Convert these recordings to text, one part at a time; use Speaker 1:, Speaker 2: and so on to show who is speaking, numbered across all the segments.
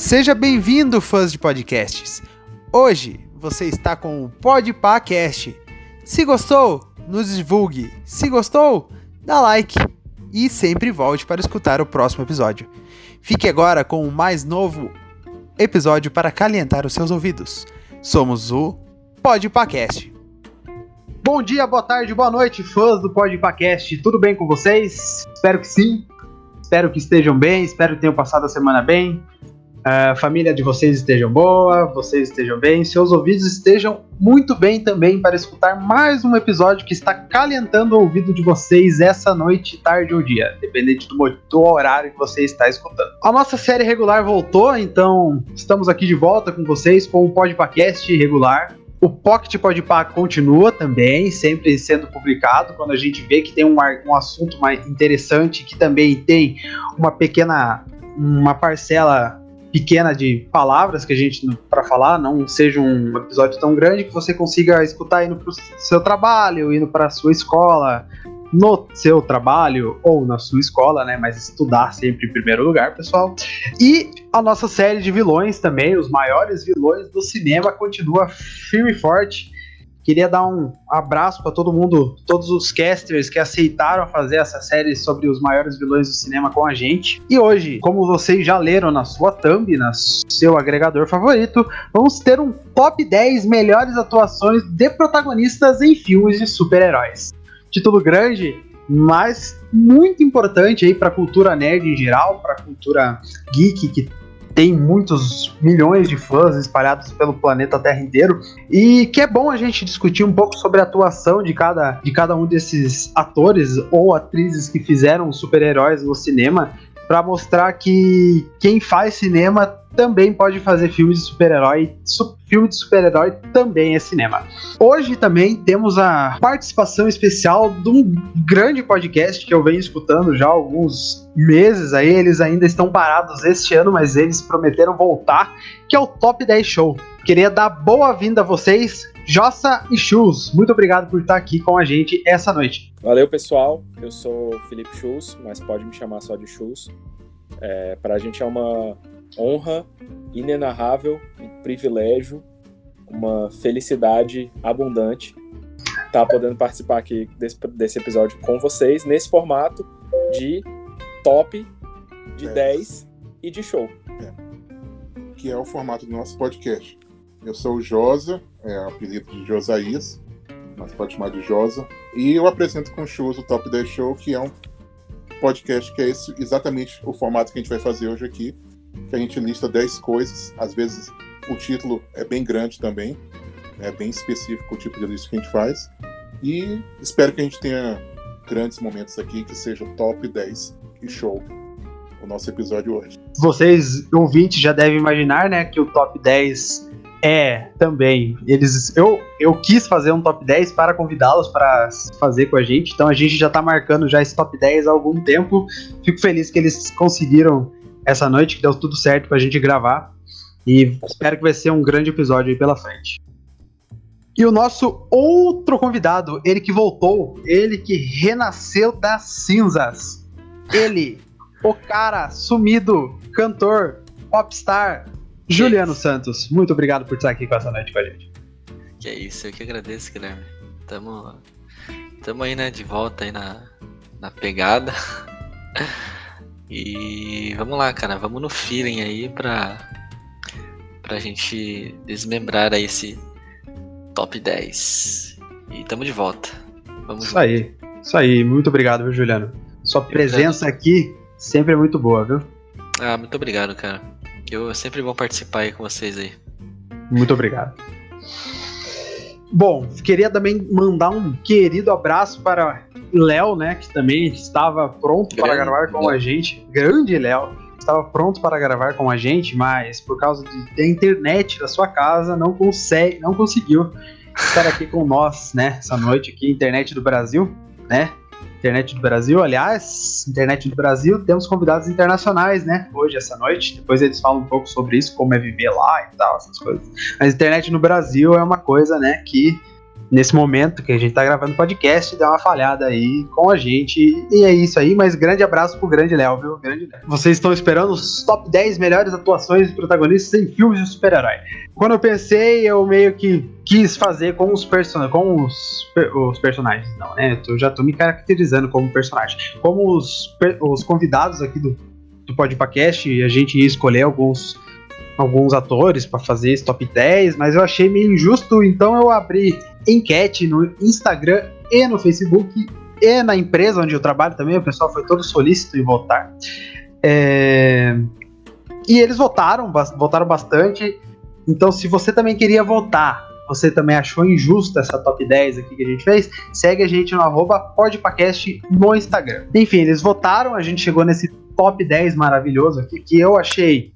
Speaker 1: Seja bem-vindo, fãs de podcasts. Hoje você está com o Podpacast. Se gostou, nos divulgue. Se gostou, dá like e sempre volte para escutar o próximo episódio. Fique agora com o mais novo episódio para calentar os seus ouvidos. Somos o Podpacast. Bom dia, boa tarde, boa noite, fãs do Podpacast. Tudo bem com vocês? Espero que sim. Espero que estejam bem, espero que tenham passado a semana bem. A família de vocês estejam boa, vocês estejam bem, seus ouvidos estejam muito bem também para escutar mais um episódio que está calentando o ouvido de vocês essa noite, tarde ou dia, dependente do, do horário que você está escutando. A nossa série regular voltou, então estamos aqui de volta com vocês com o podcast regular. O Pocket Podpah continua também, sempre sendo publicado. Quando a gente vê que tem um, um assunto mais interessante, que também tem uma pequena uma parcela pequena de palavras que a gente para falar, não seja um episódio tão grande que você consiga escutar indo para o seu trabalho, indo para a sua escola, no seu trabalho ou na sua escola, né? Mas estudar sempre em primeiro lugar, pessoal. E a nossa série de vilões também, os maiores vilões do cinema, continua firme e forte. Queria dar um abraço para todo mundo, todos os casters que aceitaram fazer essa série sobre os maiores vilões do cinema com a gente. E hoje, como vocês já leram na sua thumb, no seu agregador favorito, vamos ter um top 10 melhores atuações de protagonistas em filmes de super-heróis. Título grande, mas muito importante aí para a cultura nerd em geral, para a cultura geek que tem muitos milhões de fãs espalhados pelo planeta Terra inteiro e que é bom a gente discutir um pouco sobre a atuação de cada, de cada um desses atores ou atrizes que fizeram super-heróis no cinema para mostrar que quem faz cinema também pode fazer filmes de super-herói. Su filme de super-herói também é cinema. Hoje também temos a participação especial de um grande podcast que eu venho escutando já há alguns meses aí. Eles ainda estão parados este ano, mas eles prometeram voltar, que é o Top 10 Show. Queria dar boa-vinda a vocês, Jossa e Chus. Muito obrigado por estar aqui com a gente essa noite.
Speaker 2: Valeu, pessoal. Eu sou Felipe Schultz, mas pode me chamar só de Schultz. É, para a gente é uma honra inenarrável, um privilégio, uma felicidade abundante estar tá podendo participar aqui desse, desse episódio com vocês, nesse formato de top, de 10, 10 e de show.
Speaker 3: É. Que é o formato do nosso podcast. Eu sou o Josa, é apelido de Josaías mas pode chamar de Josa. E eu apresento com o Chus o Top 10 Show, que é um podcast que é esse, exatamente o formato que a gente vai fazer hoje aqui, que a gente lista 10 coisas, às vezes o título é bem grande também, é bem específico o tipo de lista que a gente faz. E espero que a gente tenha grandes momentos aqui, que seja top 10 e show o nosso episódio hoje.
Speaker 1: Vocês, ouvintes, já devem imaginar, né, que o top 10 é, também. Eles, eu, eu quis fazer um top 10 para convidá-los para fazer com a gente. Então a gente já está marcando já esse top 10 há algum tempo. Fico feliz que eles conseguiram essa noite, que deu tudo certo para a gente gravar. E espero que vai ser um grande episódio aí pela frente. E o nosso outro convidado, ele que voltou, ele que renasceu das cinzas. Ele, o cara sumido, cantor, popstar, Juliano Santos, muito obrigado por estar aqui com essa noite com a gente.
Speaker 4: Que é isso, eu que agradeço, Guilherme. Tamo, tamo aí, né, de volta aí na, na pegada. E vamos lá, cara, vamos no feeling aí pra, pra gente desmembrar aí esse top 10. E tamo de volta.
Speaker 1: Vamos isso junto. aí, isso aí. Muito obrigado, viu, Juliano? Sua presença aqui sempre é muito boa, viu?
Speaker 4: Ah, muito obrigado, cara. Eu sempre vou participar aí com vocês aí.
Speaker 1: Muito obrigado. Bom, queria também mandar um querido abraço para Léo, né, que também estava pronto Grande para gravar com Léo. a gente. Grande Léo, estava pronto para gravar com a gente, mas por causa de, da internet da sua casa não consegue, não conseguiu estar aqui com nós, né, essa noite aqui, internet do Brasil, né? Internet do Brasil. Aliás, Internet do Brasil, temos convidados internacionais, né? Hoje, essa noite. Depois eles falam um pouco sobre isso, como é viver lá e tal, essas coisas. Mas internet no Brasil é uma coisa, né, que nesse momento que a gente tá gravando podcast, deu uma falhada aí com a gente. E é isso aí, mas grande abraço pro grande Léo, viu? Grande Léo. Vocês estão esperando os top 10 melhores atuações de protagonistas em filmes de super-herói. Quando eu pensei, eu meio que quis fazer com os, person com os, os personagens, não, né? Eu já tô me caracterizando como personagem. Como os, os convidados aqui do, do Podpacast, a gente ia escolher alguns alguns atores para fazer esse top 10, mas eu achei meio injusto, então eu abri enquete no Instagram e no Facebook e na empresa onde eu trabalho também, o pessoal foi todo solícito em votar. É... E eles votaram, votaram bastante. Então, se você também queria votar, você também achou injusta essa top 10 aqui que a gente fez, segue a gente no arroba podpacast no Instagram. Enfim, eles votaram, a gente chegou nesse top 10 maravilhoso aqui, que eu achei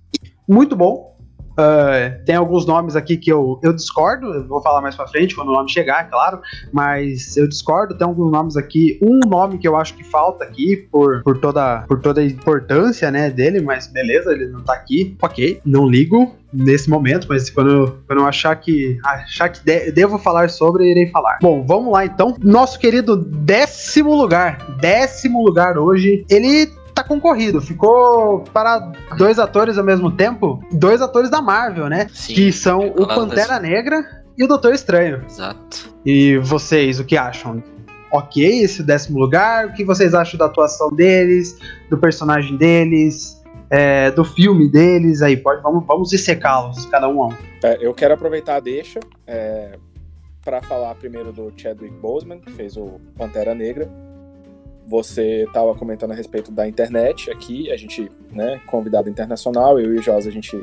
Speaker 1: muito bom. Uh, tem alguns nomes aqui que eu, eu discordo, eu vou falar mais pra frente quando o nome chegar, claro, mas eu discordo. Tem alguns nomes aqui. Um nome que eu acho que falta aqui por, por, toda, por toda a importância né, dele, mas beleza, ele não tá aqui. Ok, não ligo nesse momento, mas quando, quando eu achar que, achar que de, devo falar sobre, irei falar. Bom, vamos lá então. Nosso querido décimo lugar, décimo lugar hoje, ele tá concorrido. Ficou para dois atores ao mesmo tempo, dois atores da Marvel, né?
Speaker 4: Sim,
Speaker 1: que são o Pantera Negra e o Doutor Estranho.
Speaker 4: Exato.
Speaker 1: E vocês, o que acham? Ok, esse décimo lugar. O que vocês acham da atuação deles, do personagem deles, é, do filme deles? Aí, pode, vamos, vamos dissecá-los, cada um a um.
Speaker 2: É, eu quero aproveitar a deixa é, para falar primeiro do Chadwick Boseman, que fez o Pantera Negra. Você estava comentando a respeito da internet aqui, a gente, né, convidado internacional, eu e o Josa, a gente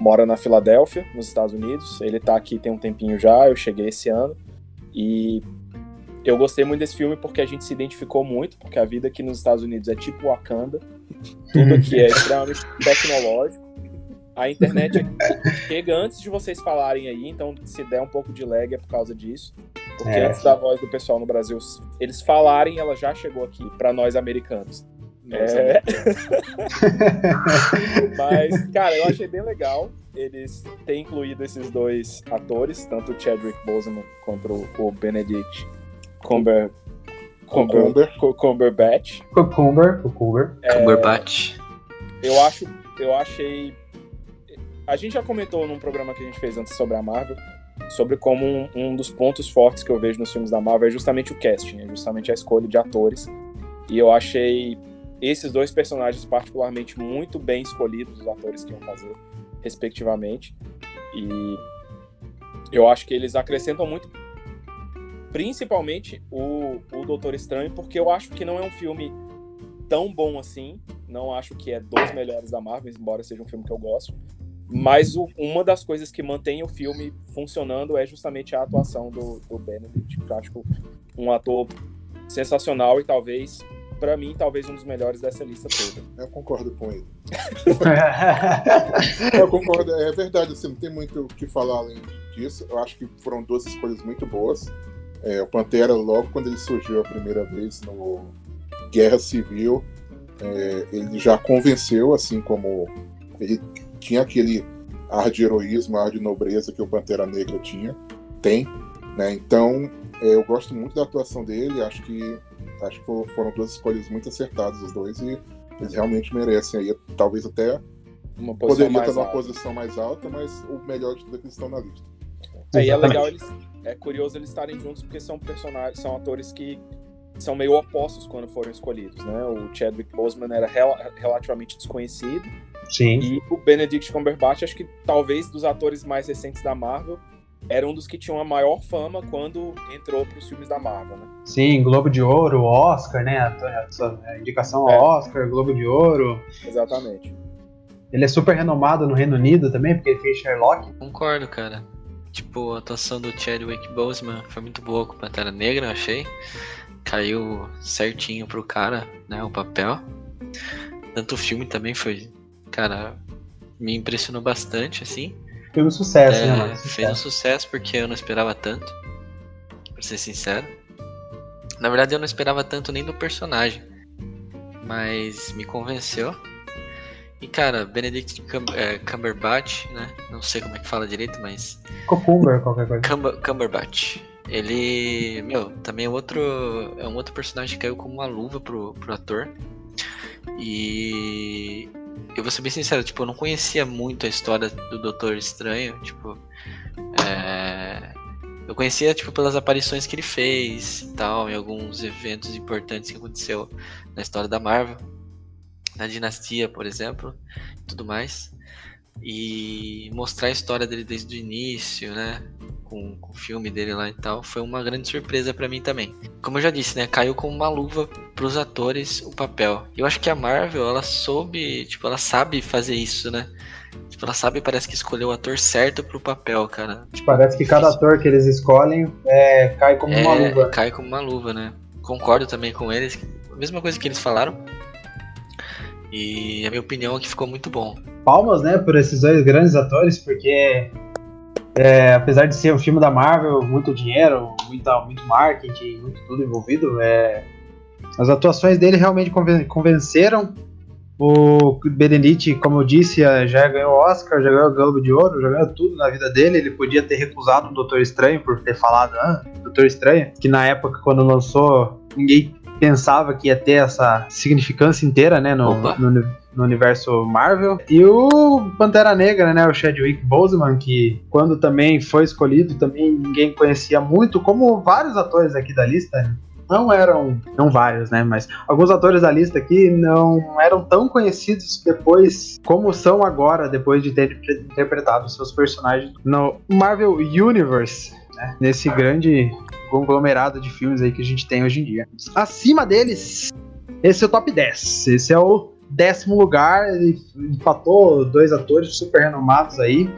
Speaker 2: mora na Filadélfia, nos Estados Unidos. Ele está aqui tem um tempinho já, eu cheguei esse ano. E eu gostei muito desse filme porque a gente se identificou muito, porque a vida aqui nos Estados Unidos é tipo Wakanda. Tudo aqui é extremamente tecnológico. A internet chega antes de vocês falarem aí, então se der um pouco de lag é por causa disso. Porque é. antes da voz do pessoal no Brasil eles falarem, ela já chegou aqui para nós americanos. É... Mas, cara, eu achei bem legal eles terem incluído esses dois atores, tanto o Chadwick Boseman quanto o Benedict Cumber... Cumber... Cumberbatch.
Speaker 1: Cucumber. Cucumber.
Speaker 4: É... Cumberbatch.
Speaker 2: Eu acho... Eu achei a gente já comentou num programa que a gente fez antes sobre a Marvel, sobre como um, um, dos pontos fortes que eu vejo nos filmes da Marvel é justamente o casting, é justamente a escolha de atores. E eu achei esses dois personagens particularmente muito bem escolhidos, os atores que iam fazer, respectivamente. E eu acho que eles acrescentam muito, principalmente o, o Doutor Estranho, porque eu acho que não é um filme tão bom assim. Não acho que é dos melhores da Marvel, embora seja um filme que eu gosto. Mas o, uma das coisas que mantém o filme funcionando é justamente a atuação do, do Benedict, que eu acho um ator sensacional e talvez, para mim, talvez um dos melhores dessa lista toda.
Speaker 3: Eu concordo com ele. eu concordo, é verdade, assim, não tem muito o que falar além disso. Eu acho que foram duas escolhas muito boas. É, o Pantera, logo quando ele surgiu a primeira vez no Guerra Civil, é, ele já convenceu, assim como ele tinha aquele ar de heroísmo, ar de nobreza que o Pantera Negra tinha, tem, né? Então, é, eu gosto muito da atuação dele, acho que acho que foram duas escolhas muito acertadas os dois e eles realmente merecem aí, talvez até uma poderia estar numa alta. posição mais alta, mas o melhor de tudo é que eles estão na lista.
Speaker 2: É, e é legal eles, é curioso eles estarem juntos porque são personagens, são atores que são meio opostos quando foram escolhidos, né? O Chadwick Boseman era rel relativamente desconhecido
Speaker 1: Sim.
Speaker 2: E o Benedict Cumberbatch, acho que talvez dos atores mais recentes da Marvel, era um dos que tinham a maior fama quando entrou para os filmes da Marvel, né?
Speaker 1: Sim, Globo de Ouro, Oscar, né? A, a indicação ao é. Oscar, Globo de Ouro.
Speaker 2: Exatamente.
Speaker 1: Ele é super renomado no Reino Unido também, porque ele fez Sherlock.
Speaker 4: Concordo, cara. Tipo, a atuação do Chadwick Boseman foi muito boa com Pantera Negra, eu achei. Caiu certinho pro cara, né, o papel. Tanto o filme também foi cara, me impressionou bastante, assim.
Speaker 1: Fez um sucesso, é, né,
Speaker 4: mano? Fez um sucesso porque eu não esperava tanto, pra ser sincero. Na verdade, eu não esperava tanto nem do personagem, mas me convenceu. E, cara, Benedict é, Cumberbatch, né? Não sei como é que fala direito, mas.
Speaker 1: Cucumber, qualquer coisa.
Speaker 4: Cumber, Cumberbatch. Ele, meu, também é outro, é um outro personagem que caiu como uma luva pro, pro ator. E eu vou ser bem sincero, tipo, eu não conhecia muito a história do Doutor Estranho, tipo, é... eu conhecia, tipo, pelas aparições que ele fez e tal, em alguns eventos importantes que aconteceu na história da Marvel, na Dinastia, por exemplo, tudo mais, e mostrar a história dele desde o início, né, com, com o filme dele lá e tal, foi uma grande surpresa para mim também. Como eu já disse, né, caiu como uma luva pros atores o papel. Eu acho que a Marvel, ela soube, tipo, ela sabe fazer isso, né? Tipo, ela sabe, parece que escolheu o ator certo pro papel, cara. Tipo,
Speaker 1: parece que cada ator que eles escolhem é, cai como é, uma luva.
Speaker 4: Cai como uma luva, né? Concordo também com eles. A mesma coisa que eles falaram. E a minha opinião é que ficou muito bom.
Speaker 1: Palmas, né, por esses dois grandes atores, porque é, apesar de ser um filme da Marvel, muito dinheiro, muito, muito marketing, muito tudo envolvido, é, as atuações dele realmente convenceram. O Benedict, como eu disse, já ganhou Oscar, já ganhou o Globo de Ouro, já ganhou tudo na vida dele. Ele podia ter recusado o Doutor Estranho por ter falado ah, Doutor Estranho, que na época, quando lançou, ninguém pensava que ia ter essa significância inteira, né, no, no, no, universo Marvel. E o Pantera Negra, né, o Chadwick Boseman, que quando também foi escolhido, também ninguém conhecia muito, como vários atores aqui da lista, não eram, não vários, né, mas alguns atores da lista aqui não eram tão conhecidos depois como são agora, depois de ter interpretado seus personagens no Marvel Universe, né, nesse grande conglomerado de filmes aí que a gente tem hoje em dia. Acima deles, esse é o top 10. Esse é o décimo lugar, ele empatou dois atores super renomados aí.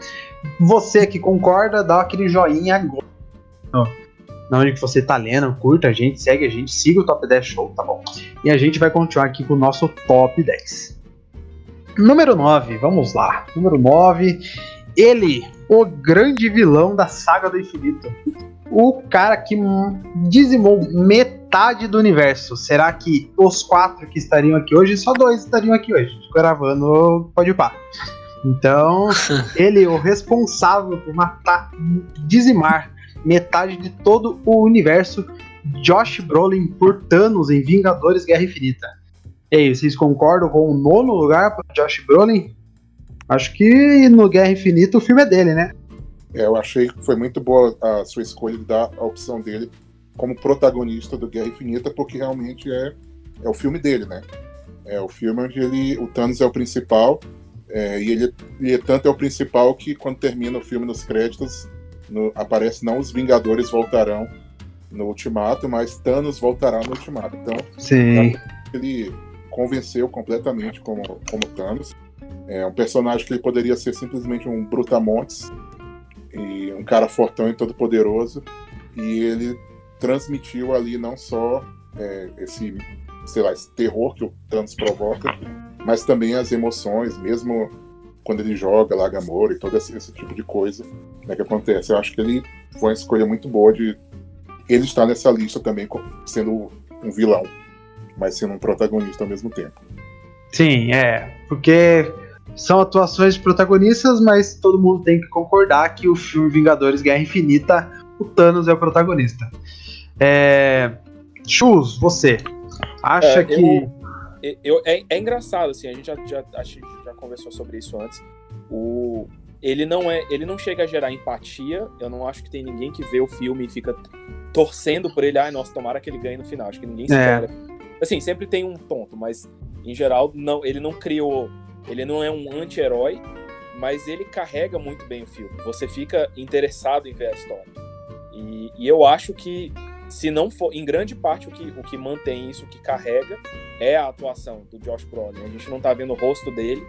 Speaker 1: Você que concorda, dá aquele joinha agora na onde que você tá lendo, curta a gente, segue a gente, siga o Top 10 Show, tá bom? E a gente vai continuar aqui com o nosso Top 10. Número 9, vamos lá. Número 9, ele, o grande vilão da saga do infinito. O cara que dizimou metade do universo. Será que os quatro que estariam aqui hoje, só dois estariam aqui hoje, gravando Pode Pá. Então, ele, o responsável por matar, dizimar metade de todo o universo, Josh Brolin por Thanos em Vingadores Guerra Infinita. E aí, vocês concordam com o nono lugar para Josh Brolin? Acho que no Guerra Infinita o filme é dele, né?
Speaker 3: É, eu achei que foi muito boa a sua escolha de dar a opção dele como protagonista do Guerra Infinita, porque realmente é, é o filme dele, né? É o filme onde ele, o Thanos é o principal, é, e ele, ele tanto é o principal que quando termina o filme nos créditos, no, aparece não os Vingadores voltarão no Ultimato, mas Thanos voltará no Ultimato. Então,
Speaker 1: Sim.
Speaker 3: ele convenceu completamente como, como Thanos. É um personagem que poderia ser simplesmente um brutamontes e um cara fortão e todo poderoso. E ele transmitiu ali não só é, esse, sei lá, esse terror que o Thanos provoca, mas também as emoções, mesmo quando ele joga lá Gamora e todo esse, esse tipo de coisa né, que acontece. Eu acho que ele foi uma escolha muito boa de ele estar nessa lista também sendo um vilão, mas sendo um protagonista ao mesmo tempo.
Speaker 1: Sim, é, porque são atuações de protagonistas, mas todo mundo tem que concordar que o filme Vingadores Guerra Infinita, o Thanos é o protagonista. É... Chus, você acha é, que.
Speaker 2: Eu, eu, é, é, engraçado, assim, a gente já, já, já conversou sobre isso antes. O, ele não é, ele não chega a gerar empatia. Eu não acho que tem ninguém que vê o filme e fica torcendo por ele. Ai, nossa, tomara que ele ganhe no final. Acho que ninguém espera. É. Assim, sempre tem um ponto, mas em geral não, ele não criou ele não é um anti-herói, mas ele carrega muito bem o filme. Você fica interessado em ver a história. E, e, eu acho que, se não for, em grande parte, o que, o que mantém isso, o que carrega, é a atuação do Josh Brolin. A gente não tá vendo o rosto dele.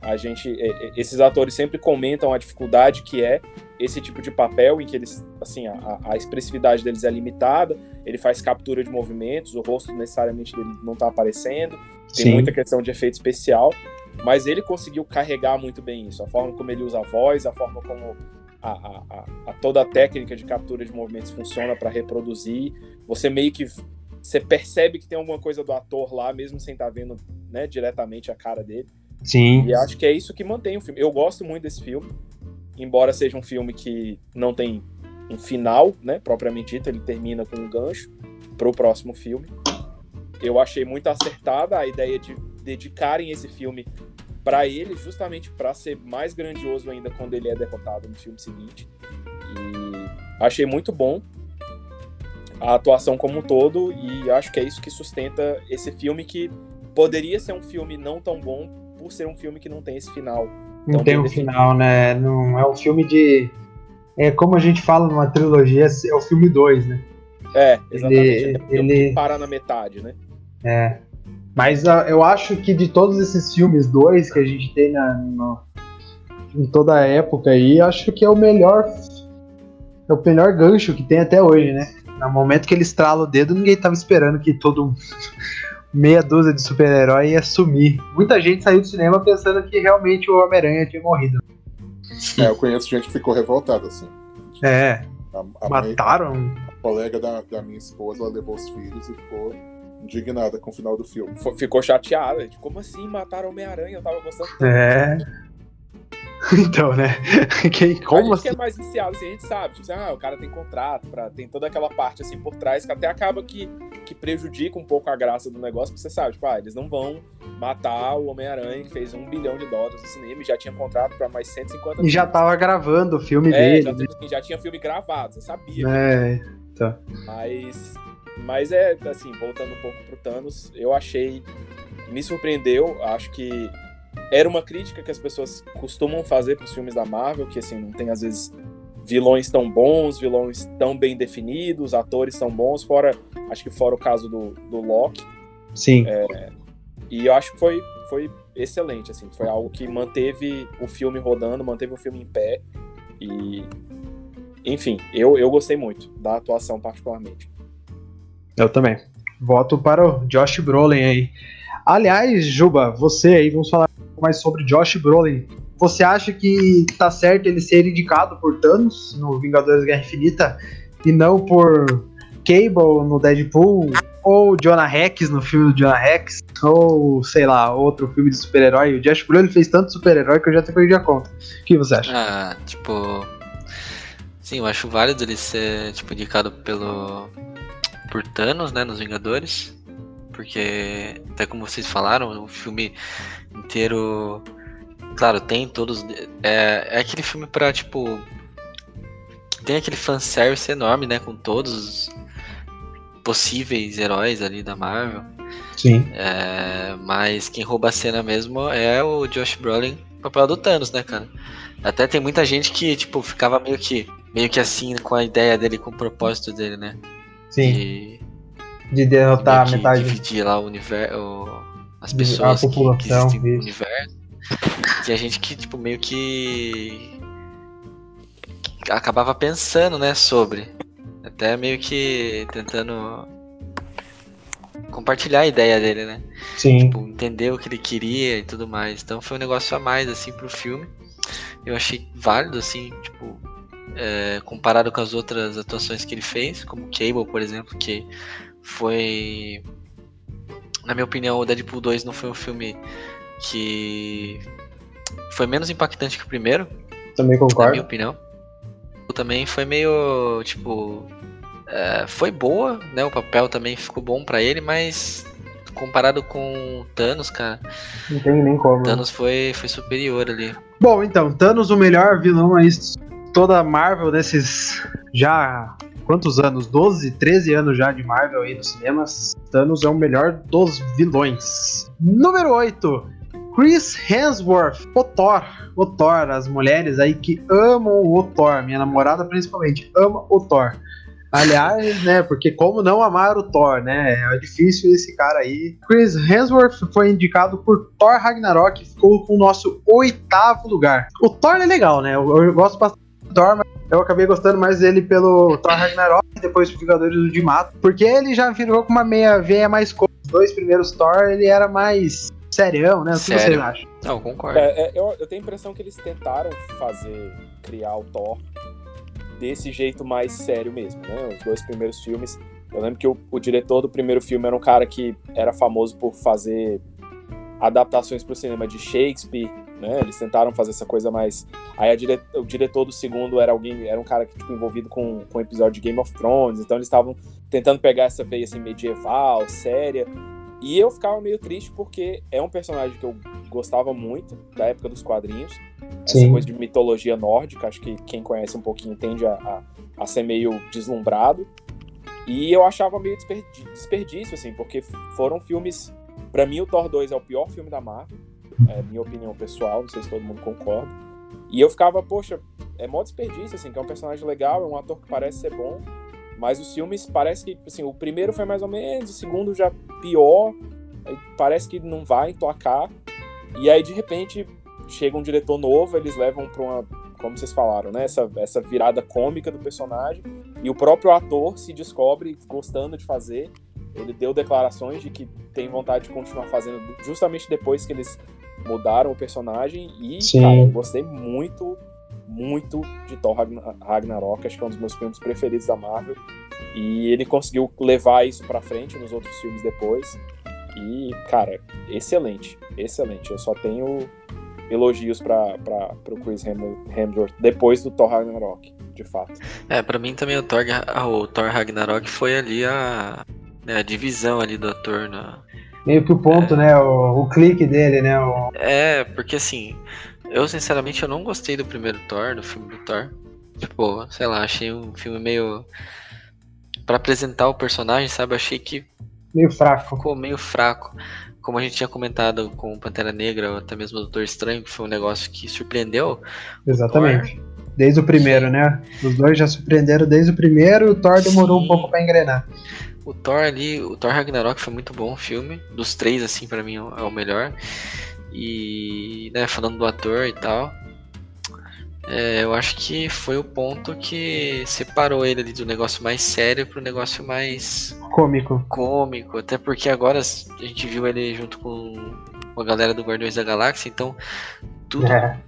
Speaker 2: A gente, esses atores sempre comentam a dificuldade que é esse tipo de papel em que eles, assim, a, a expressividade deles é limitada. Ele faz captura de movimentos, o rosto necessariamente dele não tá aparecendo. Tem Sim. muita questão de efeito especial. Mas ele conseguiu carregar muito bem isso. A forma como ele usa a voz, a forma como a, a, a, a toda a técnica de captura de movimentos funciona para reproduzir. Você meio que você percebe que tem alguma coisa do ator lá, mesmo sem estar tá vendo né, diretamente a cara dele.
Speaker 1: Sim.
Speaker 2: E acho que é isso que mantém o filme. Eu gosto muito desse filme, embora seja um filme que não tem um final, né, propriamente dito, ele termina com um gancho para o próximo filme. Eu achei muito acertada a ideia de dedicarem esse filme para ele, justamente para ser mais grandioso ainda quando ele é derrotado no filme seguinte. E achei muito bom a atuação como um todo e acho que é isso que sustenta esse filme que poderia ser um filme não tão bom por ser um filme que não tem esse final.
Speaker 1: Não tem um final, né? Não é um filme de é como a gente fala numa trilogia, é o filme 2, né?
Speaker 2: É, exatamente.
Speaker 1: Ele,
Speaker 2: é
Speaker 1: ele...
Speaker 2: para na metade, né?
Speaker 1: É. Mas uh, eu acho que de todos esses filmes dois que a gente tem na, no, em toda a época aí, acho que é o melhor é o melhor gancho que tem até hoje, né? No momento que ele estrala o dedo, ninguém tava esperando que todo meia dúzia de super-herói ia sumir. Muita gente saiu do cinema pensando que realmente o Homem-Aranha tinha morrido.
Speaker 3: É, eu conheço gente que ficou revoltada, assim.
Speaker 1: É.
Speaker 3: A, a
Speaker 1: Mataram?
Speaker 3: Mãe, a colega da, da minha esposa, ela levou os filhos e ficou indignada com o final do filme.
Speaker 2: Ficou chateada. Tipo, como assim mataram Homem-Aranha? Eu tava gostando tanto.
Speaker 1: É. Então, né? Quem, como
Speaker 2: a gente
Speaker 1: assim?
Speaker 2: que é mais viciado, assim, a gente sabe. Tipo, assim, ah, o cara tem contrato, pra, tem toda aquela parte assim por trás que até acaba que, que prejudica um pouco a graça do negócio, porque você sabe, tipo, ah, eles não vão matar o Homem-Aranha que fez um bilhão de dólares no cinema e já tinha contrato pra mais 150
Speaker 1: E já
Speaker 2: filmes.
Speaker 1: tava gravando o filme
Speaker 2: É,
Speaker 1: dele.
Speaker 2: já,
Speaker 1: né?
Speaker 2: já tinha filme gravado, você sabia.
Speaker 1: É, tá.
Speaker 2: Mas, mas é, assim, voltando um pouco pro Thanos, eu achei. Me surpreendeu, acho que era uma crítica que as pessoas costumam fazer pros filmes da Marvel, que assim, não tem às vezes vilões tão bons, vilões tão bem definidos, atores tão bons, fora, acho que fora o caso do, do Loki.
Speaker 1: Sim.
Speaker 2: E eu acho que foi, foi excelente, assim, foi algo que manteve o filme rodando, manteve o filme em pé. E. Enfim, eu, eu gostei muito da atuação, particularmente.
Speaker 1: Eu também. Voto para o Josh Brolin aí. Aliás, Juba, você aí, vamos falar um pouco mais sobre Josh Brolin. Você acha que tá certo ele ser indicado por Thanos no Vingadores Guerra Infinita e não por Cable no Deadpool? Ou Jonah Rex no filme do Jonah Rex? Ou, sei lá, outro filme de super-herói? O Josh Brolin fez tanto super-herói que eu já até perdi a conta. O que você acha?
Speaker 4: Ah, tipo. Sim, eu acho válido ele ser, tipo, indicado pelo. Por Thanos, né, nos Vingadores. Porque, até como vocês falaram, o filme inteiro. Claro, tem todos. É, é aquele filme pra, tipo. que tem aquele fanservice enorme, né, com todos os possíveis heróis ali da Marvel.
Speaker 1: Sim.
Speaker 4: É, mas quem rouba a cena mesmo é o Josh Brolin, papel do Thanos, né, cara? Até tem muita gente que, tipo, ficava meio que, meio que assim com a ideia dele, com o propósito dele, né?
Speaker 1: Sim.
Speaker 4: De,
Speaker 1: De derrotar
Speaker 4: meio que
Speaker 1: metade.
Speaker 4: dividir lá o universo, as
Speaker 1: A
Speaker 4: pessoas que- que,
Speaker 1: população,
Speaker 4: existem no universo. Tinha gente que, tipo, meio que que acabava pensando, né, sobre. Até meio que tentando compartilhar a ideia dele, né?
Speaker 1: Sim.
Speaker 4: tipo, entender o que ele queria e tudo mais. Então foi um negócio a mais, assim, pro filme. Eu achei válido, assim, tipo, é, comparado com as outras atuações que ele fez, como Cable, por exemplo, que foi. Na minha opinião, o Deadpool 2 não foi um filme que foi menos impactante que o primeiro,
Speaker 1: Também
Speaker 4: na minha
Speaker 1: concordo.
Speaker 4: opinião. Também foi meio, tipo, é, foi boa, né? O papel também ficou bom pra ele, mas comparado com o Thanos, cara,
Speaker 1: Não tem nem como.
Speaker 4: Thanos foi, foi superior ali.
Speaker 1: Bom, então, Thanos, o melhor vilão aí, toda a Marvel nesses já. Quantos anos? 12, 13 anos já de Marvel aí nos cinemas. Thanos é o melhor dos vilões. Número 8. Chris Hemsworth, o Thor. O Thor, as mulheres aí que amam o Thor, minha namorada principalmente, ama o Thor. Aliás, né, porque como não amar o Thor, né? É difícil esse cara aí. Chris Hemsworth foi indicado por Thor Ragnarok, ficou com o nosso oitavo lugar. O Thor é legal, né? Eu, eu gosto bastante Thor, mas eu acabei gostando mais dele pelo Thor Ragnarok e depois do Vingadores do Ultimato, porque ele já virou com uma meia veia mais cômica. Os dois primeiros Thor, ele era mais serião, né? O que
Speaker 4: Sério.
Speaker 1: vocês acham?
Speaker 4: Não, concordo.
Speaker 2: É, é, eu, eu tenho a impressão que eles tentaram fazer, criar o Thor desse jeito mais sério mesmo, né? Os dois primeiros filmes. Eu lembro que o, o diretor do primeiro filme era um cara que era famoso por fazer adaptações para o cinema de Shakespeare né? Eles tentaram fazer essa coisa mais. Aí dire... o diretor do segundo era alguém, era um cara que tipo envolvido com, com um episódio de Game of Thrones, então eles estavam tentando pegar essa veia assim medieval, séria. E eu ficava meio triste porque é um personagem que eu gostava muito da época dos quadrinhos. Essa
Speaker 1: Sim.
Speaker 2: coisa de mitologia nórdica, acho que quem conhece um pouquinho tende a, a, a ser meio deslumbrado. E eu achava meio desperdício, assim, porque foram filmes. Pra mim, o Thor 2 é o pior filme da Marvel. É minha opinião pessoal, não sei se todo mundo concorda. E eu ficava, poxa, é mó desperdício, assim, que é um personagem legal, é um ator que parece ser bom. Mas os filmes parece que, assim, o primeiro foi mais ou menos, o segundo já pior. Parece que não vai emplacar. E aí, de repente, chega um diretor novo, eles levam pra uma, como vocês falaram, né? Essa, essa virada cômica do personagem. E o próprio ator se descobre gostando de fazer. Ele deu declarações de que tem vontade de continuar fazendo justamente depois que eles mudaram o personagem. E,
Speaker 1: Sim.
Speaker 2: cara, eu gostei muito, muito de Thor Ragna- Ragnarok. Acho que é um dos meus filmes preferidos da Marvel. E ele conseguiu levar isso pra frente nos outros filmes depois. E, cara, excelente, excelente. Eu só tenho elogios para pro Chris Hem- Hemsworth depois do Thor Ragnarok, de fato.
Speaker 4: É, pra mim também o Thor, o Thor Ragnarok foi ali a, né, a divisão ali do ator na,
Speaker 1: Meio que o ponto, né? O, o clique dele, né? O,
Speaker 4: É, porque assim, eu sinceramente eu não gostei do primeiro Thor, do filme do Thor. Tipo, sei lá, achei um filme meio. Pra apresentar o personagem, sabe? Achei que
Speaker 1: meio fraco.
Speaker 4: ficou meio fraco. Como a gente tinha comentado com o Pantera Negra, ou até mesmo o Doutor Estranho, que foi um negócio que surpreendeu.
Speaker 1: Exatamente. Desde o primeiro, né? Os dois já surpreenderam desde o primeiro, o Thor demorou
Speaker 4: Sim.
Speaker 1: um pouco pra engrenar.
Speaker 4: O Thor ali, o Thor Ragnarok foi muito bom o filme. Dos três, assim, pra mim é o melhor. E, né, falando do ator e tal. é, eu acho que foi o ponto que separou ele ali do negócio mais sério pro negócio mais
Speaker 1: Cômico.
Speaker 4: cômico. Até porque agora a gente viu ele junto com a galera do Guardiões da Galáxia, então tudo
Speaker 1: É.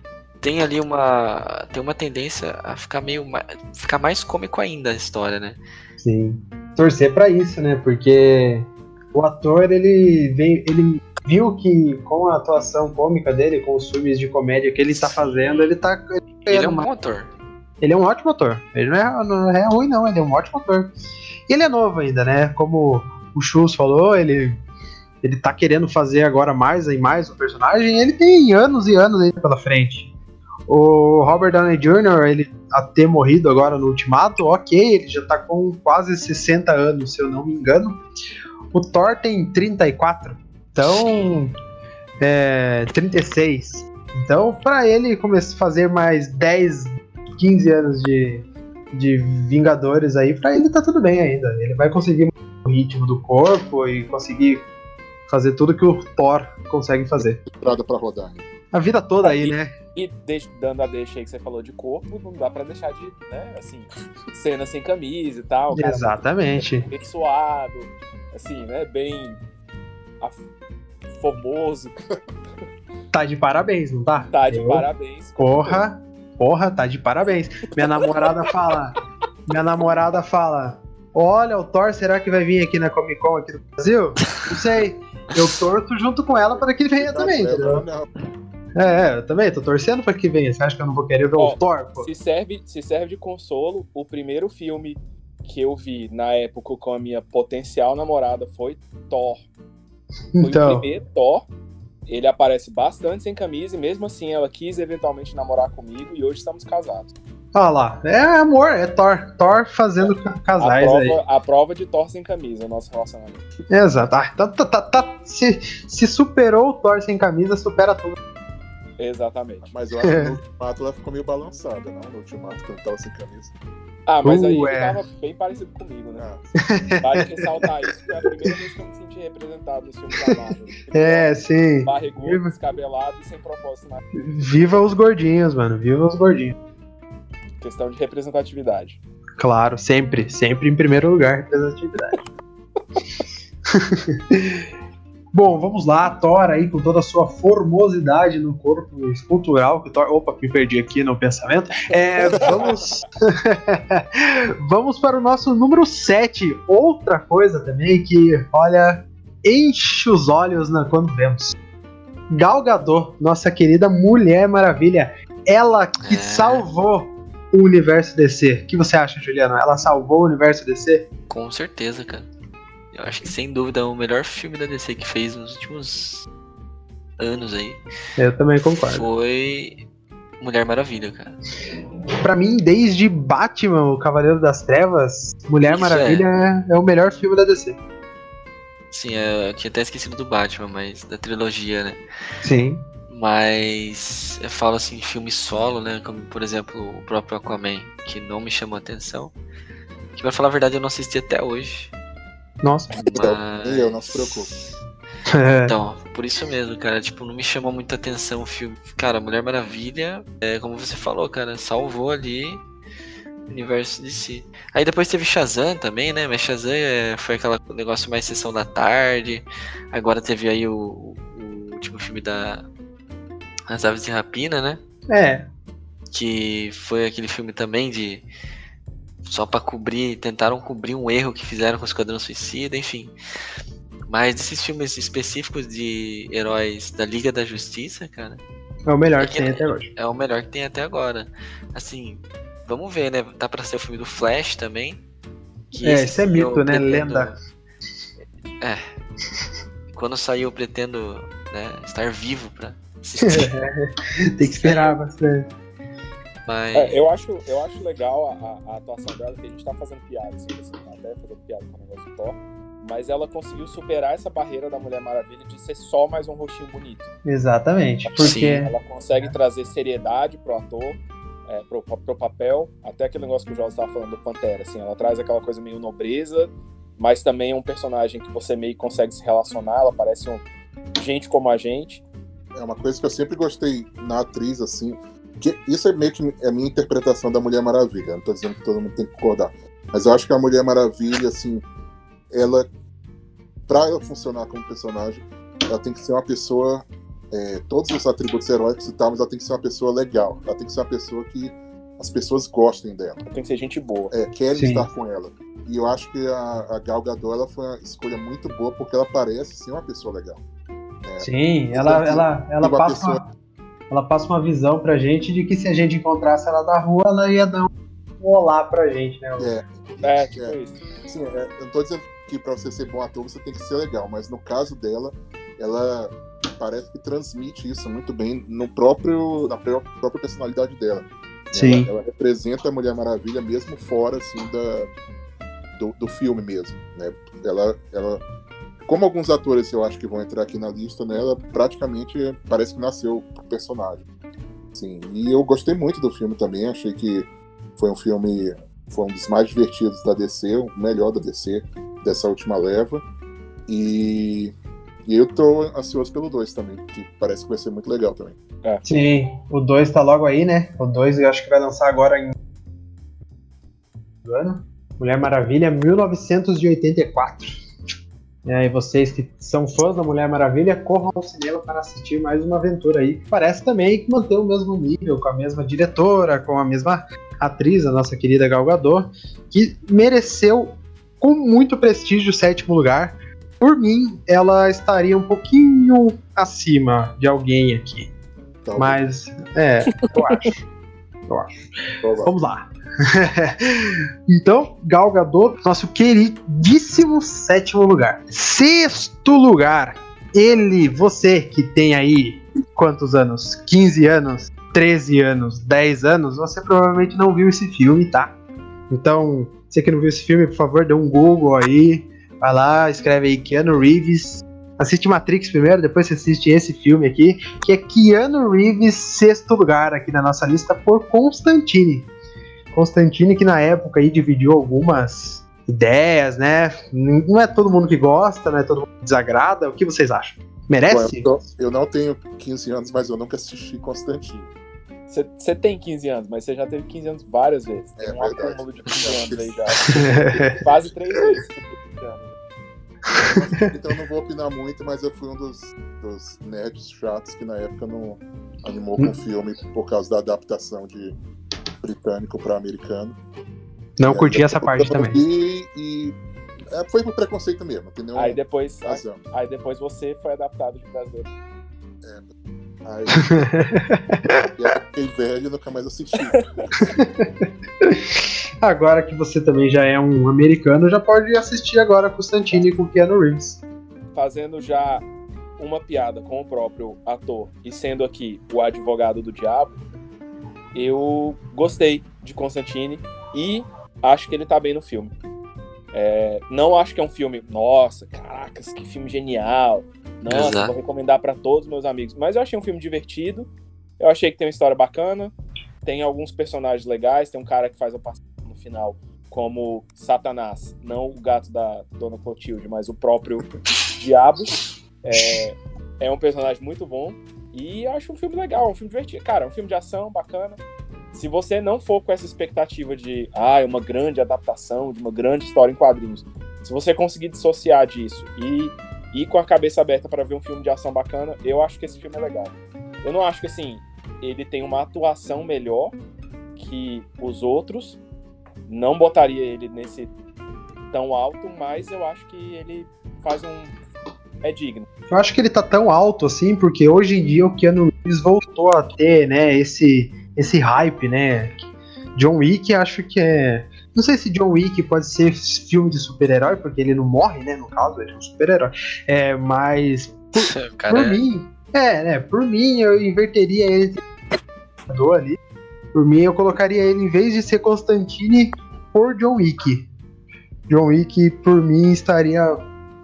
Speaker 4: tem ali uma. Tem uma tendência a ficar meio. ficar mais cômico ainda a história, né?
Speaker 1: Sim. Torcer pra isso, né? Porque o ator, ele veio, ele viu que com a atuação cômica dele, com os filmes de comédia que ele tá fazendo, ele tá.
Speaker 4: Ele é um bom ator.
Speaker 1: Ele é um ótimo ator. Ele não é, não é ruim, não. Ele é um ótimo ator. E ele é novo ainda, né? Como o Schultz falou, ele, ele tá querendo fazer agora mais e mais o personagem. Ele tem anos e anos aí pela frente. O Robert Downey Jr., ele a ter morrido agora no Ultimato, ok, ele já tá com quase 60 anos, se eu não me engano. O Thor tem 34. Então, é, 36. Então, pra ele começar a fazer mais 10, 15 anos de, de Vingadores aí, pra ele tá tudo bem ainda. Ele vai conseguir o ritmo do corpo e conseguir fazer tudo que o Thor consegue fazer.
Speaker 3: Estrada pra rodar.
Speaker 1: A vida toda aí, né?
Speaker 2: E deix- dando a deixa aí que você falou de corpo, não dá pra deixar de, né, assim, cena sem camisa e tal. cara
Speaker 1: Exatamente.
Speaker 2: Bem suado, assim, né, bem af- formoso,
Speaker 1: Tá de parabéns, não tá?
Speaker 2: tá de
Speaker 1: Eu-
Speaker 2: parabéns.
Speaker 1: Porra, porra, tá de parabéns. Minha namorada fala. Minha namorada fala. Olha, o Thor, será que vai vir aqui na Comic Con aqui do Brasil? Não sei. Eu torço junto com ela para que ele venha também, entendeu?
Speaker 3: Não,
Speaker 1: É, é, eu também, tô torcendo para que venha. Você acha que eu não vou querer ver
Speaker 2: Ó,
Speaker 1: o Thor, pô?
Speaker 2: Se serve, se serve de consolo, o primeiro filme que eu vi na época com a minha potencial namorada foi Thor. Foi o
Speaker 1: Então,
Speaker 2: primeiro Thor. Ele aparece bastante sem camisa e mesmo assim ela quis eventualmente namorar comigo e hoje estamos casados.
Speaker 1: olha lá. É amor, é Thor. Thor fazendo ca-
Speaker 2: A
Speaker 1: casais aí.
Speaker 2: prova, a prova de Thor sem camisa, o nosso relacionamento.
Speaker 1: Exato. Ah, tá, tá, tá, tá- se, se superou o Thor sem camisa, supera tudo.
Speaker 2: Exatamente.
Speaker 3: Mas eu acho que no Ultimato ela ficou meio balançada, não? No Ultimato, quando tava sem camisa.
Speaker 2: Ah, mas aí
Speaker 1: Uh,
Speaker 2: ele
Speaker 1: é.
Speaker 2: tava bem parecido comigo, né?
Speaker 3: Ah,
Speaker 2: Vale ressaltar isso, foi a primeira vez que eu me senti representado nos filmes da Marvel.
Speaker 1: É, sim.
Speaker 2: Barrigudo, descabelado e sem propósito na
Speaker 1: Viva os gordinhos, mano. Viva os gordinhos.
Speaker 2: questão de representatividade.
Speaker 1: Claro, sempre, sempre em primeiro lugar, representatividade. Bom, vamos lá, Thor aí com toda a sua formosidade no corpo escultural que Thor. Opa, me perdi aqui no pensamento. É, vamos. vamos para o nosso número 7. Outra coisa também que, olha, enche os olhos na, quando vemos. Gal Gadot, nossa querida Mulher Maravilha, ela que
Speaker 4: É.
Speaker 1: salvou o universo DC. O que você acha, Juliano? Ela salvou o universo DC?
Speaker 4: Com certeza, cara. Eu acho que sem dúvida é o melhor filme da DC que fez nos últimos anos aí.
Speaker 1: Eu também concordo.
Speaker 4: Foi Mulher Maravilha, cara.
Speaker 1: Pra mim, desde Batman, o Cavaleiro das Trevas, Mulher
Speaker 4: Isso
Speaker 1: Maravilha é. o melhor filme da DC.
Speaker 4: Sim, é, eu tinha até esquecido do Batman, mas da trilogia, né?
Speaker 1: Sim.
Speaker 4: Mas eu falo assim, filme solo, né? Como por exemplo o próprio Aquaman, que não me chamou atenção. Que pra falar a verdade eu não assisti até hoje.
Speaker 1: Nossa.
Speaker 3: Então,
Speaker 4: Mas...
Speaker 3: nem eu, não se preocupe.
Speaker 4: Então, por isso mesmo, cara, tipo, não me chamou muita atenção o filme. Cara, Mulher Maravilha, é, como você falou, cara, salvou ali o universo de si. Aí depois teve Shazam também, né? Mas Shazam é, foi aquele negócio mais sessão da tarde. Agora teve aí o, o último filme da As Aves de Rapina, né?
Speaker 1: É,
Speaker 4: Que foi aquele filme também de. Só pra cobrir. Tentaram cobrir um erro que fizeram com o Esquadrão Suicida, enfim. Mas desses filmes específicos de heróis da Liga da Justiça, cara,
Speaker 1: é o melhor
Speaker 4: É
Speaker 1: que
Speaker 4: que-
Speaker 1: tem até hoje.
Speaker 4: é o melhor que tem até agora. Assim, vamos ver, né? Tá pra ser o filme do Flash também.
Speaker 1: É, isso é mito, né?
Speaker 4: pretendo-
Speaker 1: Lenda.
Speaker 4: É. Quando sair eu pretendo né, estar vivo pra assistir.
Speaker 1: tem que esperar bastante.
Speaker 4: Mas.
Speaker 2: É, eu, acho, eu acho legal a, a- atuação dela, que a gente tá fazendo piada, assim, assim, até fazendo piada com o negócio do Thor. Mas ela conseguiu superar essa barreira da Mulher Maravilha de ser só mais um rostinho bonito.
Speaker 1: Exatamente. Porque.
Speaker 4: Sim.
Speaker 2: Ela consegue trazer seriedade pro ator, é, pro, pro papel. Até aquele negócio que o Jorge estava falando do Pantera, assim, ela traz aquela coisa meio nobreza, mas também é um personagem que você meio que consegue se relacionar. Ela parece um gente como a gente.
Speaker 3: É uma coisa que eu sempre gostei na atriz, assim. Que isso é meio que a minha interpretação da Mulher Maravilha. Não tô dizendo que todo mundo tem que concordar. Mas eu acho que a Mulher Maravilha, assim, ela. Pra ela funcionar como personagem, ela tem que ser uma pessoa. é, todos os atributos heróicos e tal, mas ela tem que ser uma pessoa legal. Ela tem que ser uma pessoa que as pessoas gostem dela.
Speaker 2: Tem que ser gente boa.
Speaker 3: é, querem
Speaker 1: Sim.
Speaker 3: estar com ela. E eu acho que a, a Gal Gadot ela foi uma escolha muito boa porque ela parece ser uma pessoa legal.
Speaker 1: Sim, ela, ela, ela,
Speaker 3: uma
Speaker 1: passa
Speaker 3: pessoa-
Speaker 1: uma, ela passa uma visão pra gente de que se a gente encontrasse ela na rua, ela ia dar um olá pra gente, né?
Speaker 3: É,
Speaker 2: É, tipo
Speaker 3: É.
Speaker 2: isso.
Speaker 3: Sim, é, eu não tô dizendo que pra você ser bom ator você tem que ser legal, mas no caso dela, ela parece que transmite isso muito bem no próprio, na pró- própria personalidade dela.
Speaker 1: Sim.
Speaker 3: Ela, ela representa a Mulher Maravilha mesmo fora assim da, do, do filme mesmo. Né? Ela, ela, como alguns atores eu acho que vão entrar aqui na lista, né? Ela praticamente parece que nasceu pro personagem. Sim, e eu gostei muito do filme também. Achei que foi um filme, foi um dos mais divertidos da DC, o melhor da DC dessa última leva. E, e eu tô ansioso pelo 2 também, que parece que vai ser muito legal também.
Speaker 1: Sim, o 2 tá logo aí, né? O 2 eu acho que vai lançar agora em. do ano. Mulher Maravilha 1984. E aí, vocês que são fãs da Mulher Maravilha, corram ao cinema para assistir mais uma aventura aí. que Parece também que manter o mesmo nível, com a mesma diretora, com a mesma atriz, a nossa querida Gal Gadot, que mereceu com muito prestígio o sétimo lugar. Por mim, ela estaria um pouquinho acima de alguém aqui. Mas, é, eu acho. Eu acho. Vamos lá. então, Gal Gadot, nosso queridíssimo sétimo lugar. Sexto lugar, ele, você que tem aí quantos anos? 15 anos, 13 anos, 10 anos, você provavelmente não viu esse filme, tá? Então, você que não viu esse filme, por favor, dê um Google aí, vai lá, escreve aí Keanu Reeves. Assiste Matrix primeiro, depois você assiste esse filme aqui, que é Keanu Reeves, sexto lugar aqui na nossa lista por Constantine. Constantine que na época aí dividiu algumas ideias, né? Não é todo mundo que gosta, não é todo mundo que desagrada. O que vocês acham?
Speaker 3: Bom,
Speaker 1: Merece?
Speaker 3: eu, tô- eu não tenho 15 anos, mas eu nunca assisti Constantine.
Speaker 2: Você- tem 15 anos, mas você já teve 15 anos várias vezes. Tem
Speaker 3: É
Speaker 2: um
Speaker 3: verdade.
Speaker 2: acúmulo de 15 anos aí já. Quase três vezes. que eu tenho 15 anos.
Speaker 3: Então eu não vou opinar muito, mas eu fui um dos, dos nerds chatos que na época não animou com o filme por causa da adaptação de britânico para americano.
Speaker 1: Não
Speaker 3: E
Speaker 1: curti essa parte
Speaker 3: eu
Speaker 1: também.
Speaker 3: vi E, é, foi por preconceito mesmo, entendeu?
Speaker 2: Aí depois, aí, aí depois você foi adaptado de brasileiro.
Speaker 3: É, Aí e aí eu fiquei velho e nunca mais assisti.
Speaker 1: Agora que você também já é um americano, já pode assistir agora Constantine com Keanu Reeves.
Speaker 2: Fazendo já uma piada com o próprio ator e sendo aqui o advogado do diabo, eu gostei de Constantine e acho que ele tá bem no filme. É, não acho que é um filme, nossa, caracas, que filme genial. Nossa,
Speaker 4: Exato.
Speaker 2: vou recomendar pra todos os meus amigos. Mas eu achei um filme divertido. Eu achei que tem uma história bacana. Tem alguns personagens legais. Tem um cara que faz a participação no final como Satanás. Não o gato da Dona Clotilde, mas o próprio Diabo. É, é um personagem muito bom. E acho um filme legal, um filme divertido. Cara, é um filme de ação bacana. Se você não for com essa expectativa de ah, é uma grande adaptação, de uma grande história em quadrinhos, se você conseguir dissociar disso e ir com a cabeça aberta para ver um filme de ação bacana, eu acho que esse filme é legal. Eu não acho que assim, ele tem uma atuação melhor que os outros. Não botaria ele nesse tão alto, mas eu acho que ele faz um é digno.
Speaker 1: Eu acho que ele tá tão alto assim, porque hoje em dia o Keanu Reeves voltou a ter, né, esse, esse hype, né? John Wick, acho que é. Não sei se John Wick pode ser filme de super-herói, porque ele não morre, né? No caso, ele é um super-herói. É, mas
Speaker 4: O cara
Speaker 1: por
Speaker 4: é-
Speaker 1: mim, é, né? Por mim, eu inverteria ele ali. Por mim, eu colocaria ele, em vez de ser Constantine, por John Wick. John Wick, por mim, estaria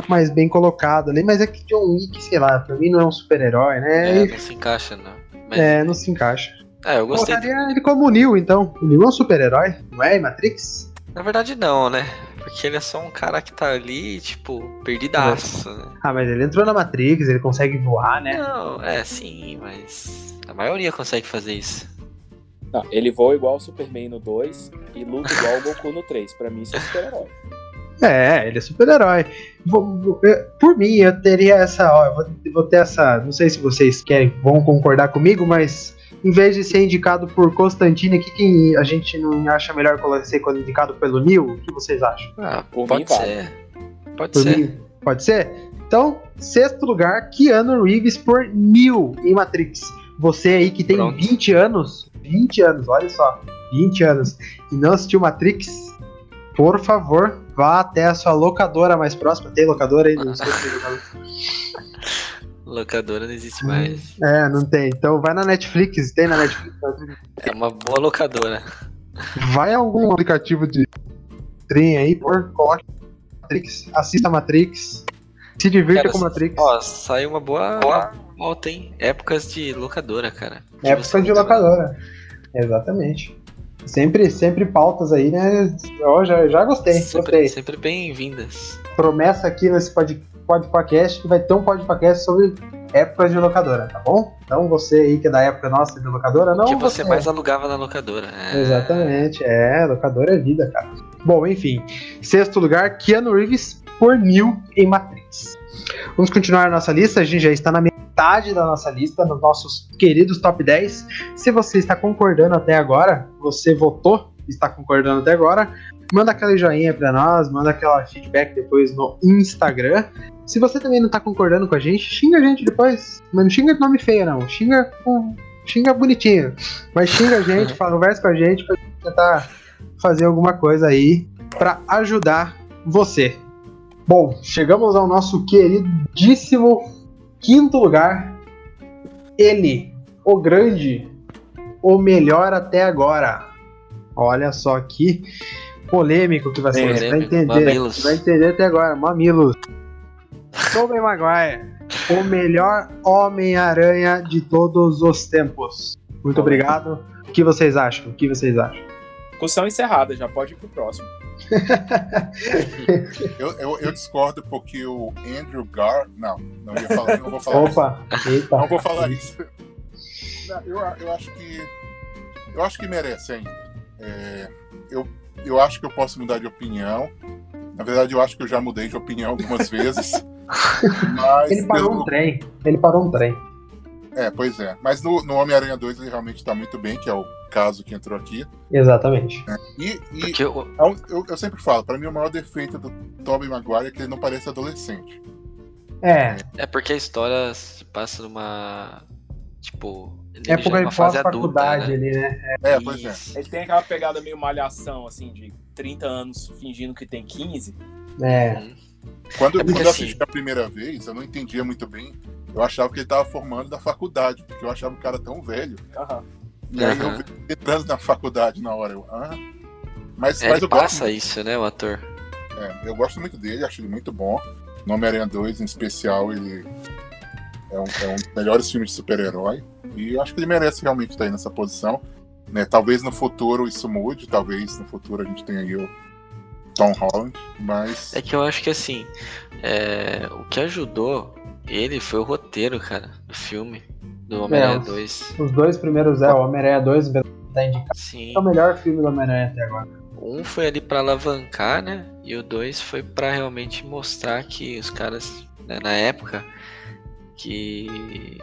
Speaker 1: mais bem colocado ali. Mas é que John Wick, sei lá, pra mim não é um super-herói, né?
Speaker 4: é, não se encaixa, não. Mas,
Speaker 1: É, não se encaixa.
Speaker 4: é, eu gostei.
Speaker 1: Colocaria ele como o Neo, então. O Neo é um super-herói, não é? Matrix?
Speaker 4: Na verdade, não, né? Porque ele é só um cara que tá ali, tipo, perdidaço, né?
Speaker 1: Ah, mas ele entrou na Matrix, ele consegue voar, né?
Speaker 4: Não, é sim, mas a maioria consegue fazer isso.
Speaker 2: Não, ele voa igual o Superman no 2 e luta igual o Goku no 3. Pra mim, isso é super-herói.
Speaker 1: É, ele é super-herói. Por mim, eu teria essa. Ó, eu vou, vou ter essa. Não sei se vocês querem, vão concordar comigo, mas em vez de ser indicado por Constantine, o que, que a gente não acha melhor ser indicado pelo Neil? O que vocês acham?
Speaker 4: Ah,
Speaker 2: Por
Speaker 4: pode
Speaker 2: mim,
Speaker 4: ser. Pode
Speaker 1: Por
Speaker 4: ser.
Speaker 1: mim, pode ser? Então, sexto lugar, Keanu Reeves por Neil em Matrix. Você aí que tem
Speaker 4: Pronto.
Speaker 1: 20 anos, 20 anos, olha só, 20 anos, e não assistiu Matrix, por favor, vá até a sua locadora mais próxima. Tem locadora aí? Não sei se tem locadora.
Speaker 4: Locadora não existe mais.
Speaker 1: É, não tem. Então vai na Netflix, tem na Netflix.
Speaker 4: É uma boa locadora.
Speaker 1: Vai a algum aplicativo de stream aí, por coloque Matrix, assista Matrix, se divirta
Speaker 4: Cara,
Speaker 1: com Matrix.
Speaker 4: Ó, saiu uma boa, uma volta, hein? Épocas de locadora, cara. Que
Speaker 1: Época
Speaker 4: você
Speaker 1: de locadora. Exatamente. Sempre, sempre pautas aí, né? Eu já, já gostei,
Speaker 4: Sempre,
Speaker 1: gostei.
Speaker 4: sempre bem-vindas.
Speaker 1: Promessa aqui nesse pod, podcast que vai ter um podcast sobre épocas de locadora, tá bom? Então você aí que é da época nossa de locadora, não
Speaker 4: que você
Speaker 1: você.
Speaker 4: mais alugava na locadora. É.
Speaker 1: Exatamente, é, locadora é vida, cara. Bom, enfim. Sexto lugar, Keanu Reeves por Neil em Matrix. Vamos continuar a nossa lista, a gente já está na metade da nossa lista, nos nossos queridos top 10. Se você está concordando até agora, você votou, está concordando até agora, manda aquele joinha pra nós, manda aquela feedback depois no Instagram. Se você também não tá concordando com a gente, xinga a gente depois. Mas não xinga de nome feio, não. Xinga com. Xinga bonitinho. Mas xinga a gente, fala, conversa com a gente pra gente tentar fazer alguma coisa aí pra ajudar você. Bom, chegamos ao nosso queridíssimo quinto lugar. Ele, o grande, o melhor até agora. Olha só que polêmico que vai ser. Você vai entender.
Speaker 4: mamilos.
Speaker 1: Vai entender até agora. Mamilos. Tobey Maguire, o melhor Homem-Aranha de todos os tempos. Muito obrigado. O que vocês acham? O que vocês acham?
Speaker 2: Discussão encerrada, já pode ir pro próximo.
Speaker 3: Eu, eu, eu discordo porque o Andrew Gar. Não, não ia falar, não vou falar isso.
Speaker 1: Opa, eita.
Speaker 3: Não vou falar isso. Não, eu, eu acho que. Eu acho que merece ainda. É, eu, eu acho que eu posso mudar de opinião. Na verdade, eu acho que eu já mudei de opinião algumas vezes. Mas
Speaker 1: Ele parou
Speaker 3: pelo-
Speaker 1: um trem. Ele parou um trem.
Speaker 3: É, pois é. Mas no, no Homem-Aranha 2 ele realmente tá muito bem, que é o caso que entrou aqui.
Speaker 1: Exatamente.
Speaker 3: E, e
Speaker 4: Porque eu,
Speaker 3: é eu, eu sempre falo, pra mim o maior defeito do Tobey Maguire é que ele não parece adolescente.
Speaker 1: É,
Speaker 4: é porque a história se passa numa. Tipo, ele
Speaker 1: É porque
Speaker 4: fase adulta,
Speaker 1: pós-faculdade
Speaker 4: né?
Speaker 1: ali, né?
Speaker 3: É, pois é.
Speaker 2: Ele tem aquela pegada meio malhação, assim, de 30 anos fingindo que tem 15.
Speaker 1: É.
Speaker 3: Quando,
Speaker 4: É
Speaker 3: quando eu
Speaker 4: assim-
Speaker 3: assisti a primeira vez, eu não entendia muito bem. Eu achava que ele tava formando da faculdade, porque eu achava o cara tão velho.
Speaker 2: Aham.
Speaker 3: E aí eu vi entrando na faculdade na hora. Eu, ah. Mas,
Speaker 4: É,
Speaker 3: mas eu gosto
Speaker 4: passa isso, né, o ator.
Speaker 3: É, eu gosto muito dele, acho ele muito bom. No Homem-Aranha 2, em especial, ele é um, é um dos melhores filmes de super-herói. E eu acho que ele merece realmente estar aí nessa posição. Né? Talvez no futuro isso mude, talvez no futuro a gente tenha aí o Tom Holland, mas
Speaker 4: É que eu acho que assim, é, o que ajudou ele foi o roteiro, cara, do filme, do Homem-Aranha
Speaker 1: os-
Speaker 4: 2.
Speaker 1: Os dois primeiros é o Homem-Aranha 2, tá indicado.
Speaker 4: Sim.
Speaker 1: É o melhor filme do Homem-Aranha até agora.
Speaker 4: Um foi ali pra alavancar, né? E o dois foi pra realmente mostrar que os caras, né, na época, que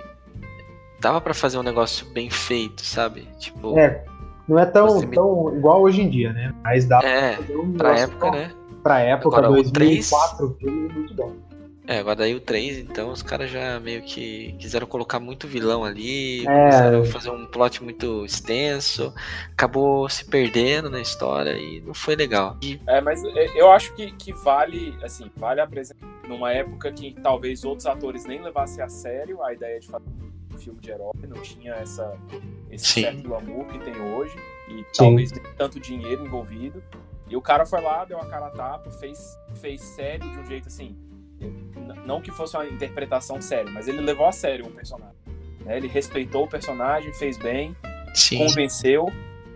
Speaker 4: dava pra fazer um negócio bem feito, sabe? Tipo,
Speaker 1: É, não é tão,
Speaker 4: me-
Speaker 1: tão igual hoje em dia, né? Mas dá
Speaker 4: é,
Speaker 1: pra fazer um
Speaker 4: pra época,
Speaker 1: bom.
Speaker 4: né?
Speaker 1: Pra época,
Speaker 4: Agora, o
Speaker 1: 2004, o filme é muito bom.
Speaker 4: É, agora daí o 3, então, os caras já meio que quiseram colocar muito vilão ali,
Speaker 1: É.
Speaker 4: quiseram fazer um plot muito extenso, acabou se perdendo na história e não foi legal. E
Speaker 2: É, mas é, eu acho que, que vale, assim, vale apresentar numa época que talvez outros atores nem levassem a sério a ideia de fazer um filme de herói, não tinha essa, esse
Speaker 4: Sim.
Speaker 2: certo glamour que tem hoje, e
Speaker 1: Sim.
Speaker 2: talvez nem tanto dinheiro envolvido. E o cara foi lá, deu a cara a tapa, fez, fez sério de um jeito assim. Não que fosse uma interpretação séria, mas ele levou a sério o personagem. né? Ele respeitou o personagem, fez bem,
Speaker 4: sim,
Speaker 2: convenceu.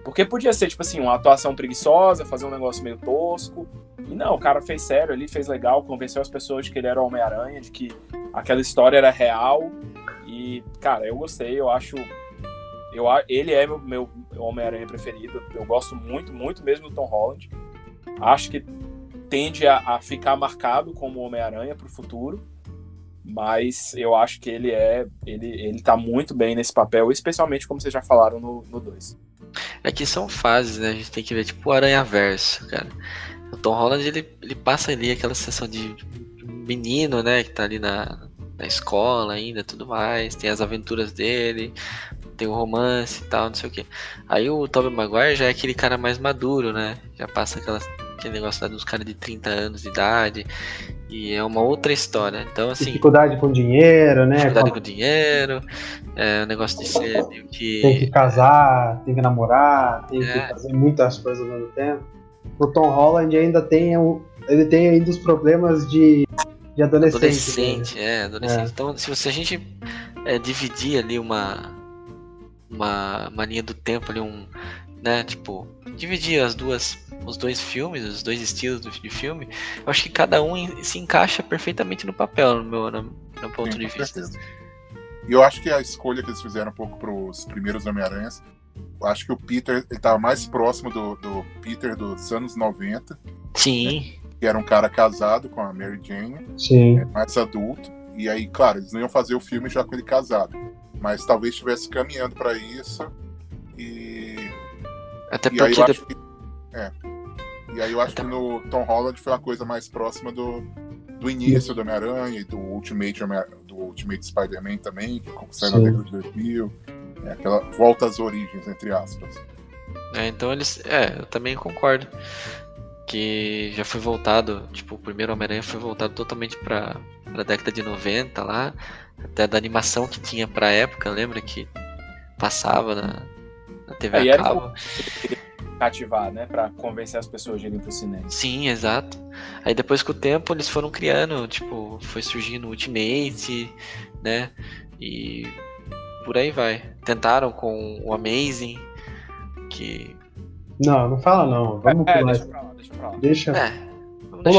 Speaker 2: Porque podia ser, tipo assim, uma atuação preguiçosa, fazer um negócio meio tosco. E não, o cara fez sério ali, fez legal, convenceu as pessoas de que ele era o Homem-Aranha, de que aquela história era real. E, cara, eu gostei, eu acho. Eu, ele é meu, meu Homem-Aranha preferido. Eu gosto muito, muito mesmo do Tom Holland. Acho que tende a, a ficar marcado como Homem-Aranha pro futuro. Mas eu acho que ele é. Ele, ele tá muito bem nesse papel, especialmente como vocês já falaram no 2.
Speaker 4: é que são fases, né? A gente tem que ver, tipo, o Aranha Verso, cara. O Tom Holland, ele, ele passa ali aquela sensação de menino, né? Que tá ali na, na escola ainda, tudo mais. Tem as aventuras dele, tem o romance e tal, não sei o que. Aí o Tobey Maguire já é aquele cara mais maduro, né? Já passa aquela, aquele negócio lá dos caras de 30 anos de idade. E é uma outra história. Então, assim,
Speaker 1: Dificuldade com dinheiro, né?
Speaker 4: dificuldade com dinheiro, é, o negócio de ser meio que.
Speaker 1: Tem que casar, tem que namorar, tem
Speaker 4: É.
Speaker 1: que fazer muitas coisas ao mesmo tempo. O Tom Holland ainda tem o- ele tem ainda os problemas de, de adolescente. né?
Speaker 4: Adolescente, é, adolescente.
Speaker 1: É.
Speaker 4: Então, se, você, a gente é, dividir ali uma, uma, uma linha do tempo ali, um, né, tipo, dividir as duas, os dois filmes, os dois estilos de filme, eu acho que cada um se encaixa perfeitamente no papel, no meu, no meu ponto
Speaker 3: Sim,
Speaker 4: de vista.
Speaker 3: certeza. E eu acho que a escolha que eles fizeram um pouco para os primeiros Homem-Aranhas, eu acho que o Peter ele tava mais próximo do, do Peter dos anos 90,
Speaker 4: Sim,
Speaker 3: que era um cara casado com a Mary Jane,
Speaker 1: Sim.
Speaker 3: é, mais adulto. E aí, claro, eles não iam fazer o filme já com ele casado, mas talvez estivesse caminhando para isso. E,
Speaker 4: até
Speaker 3: e aí
Speaker 4: porque de-
Speaker 3: acho que. É. E aí eu acho
Speaker 4: Até-
Speaker 3: que no Tom Holland foi uma coisa mais próxima do, do início do Homem-Aranha e do Ultimate, do Ultimate Spider-Man também, que saiu na década de 2000. É, aquela volta às origens, entre aspas.
Speaker 4: É, então eles. É, eu também concordo. Que já foi voltado, tipo, o primeiro Homem-Aranha foi voltado totalmente pra, pra década de 90 lá. Até da animação que tinha pra época, lembra que passava na, na TV
Speaker 2: Aí
Speaker 4: a
Speaker 2: era
Speaker 4: cabo?
Speaker 2: Cativar, né? Pra convencer as pessoas de irem pro cinema.
Speaker 4: Sim, exato. Aí depois com o tempo eles foram criando, tipo, foi surgindo o Ultimate, né? E por aí vai. Tentaram com o Amazing, que.
Speaker 1: Não, não fala não. Vamos
Speaker 2: É,
Speaker 1: pular.
Speaker 2: deixa pra lá, deixa pra lá.
Speaker 1: Deixa.
Speaker 4: É, vamos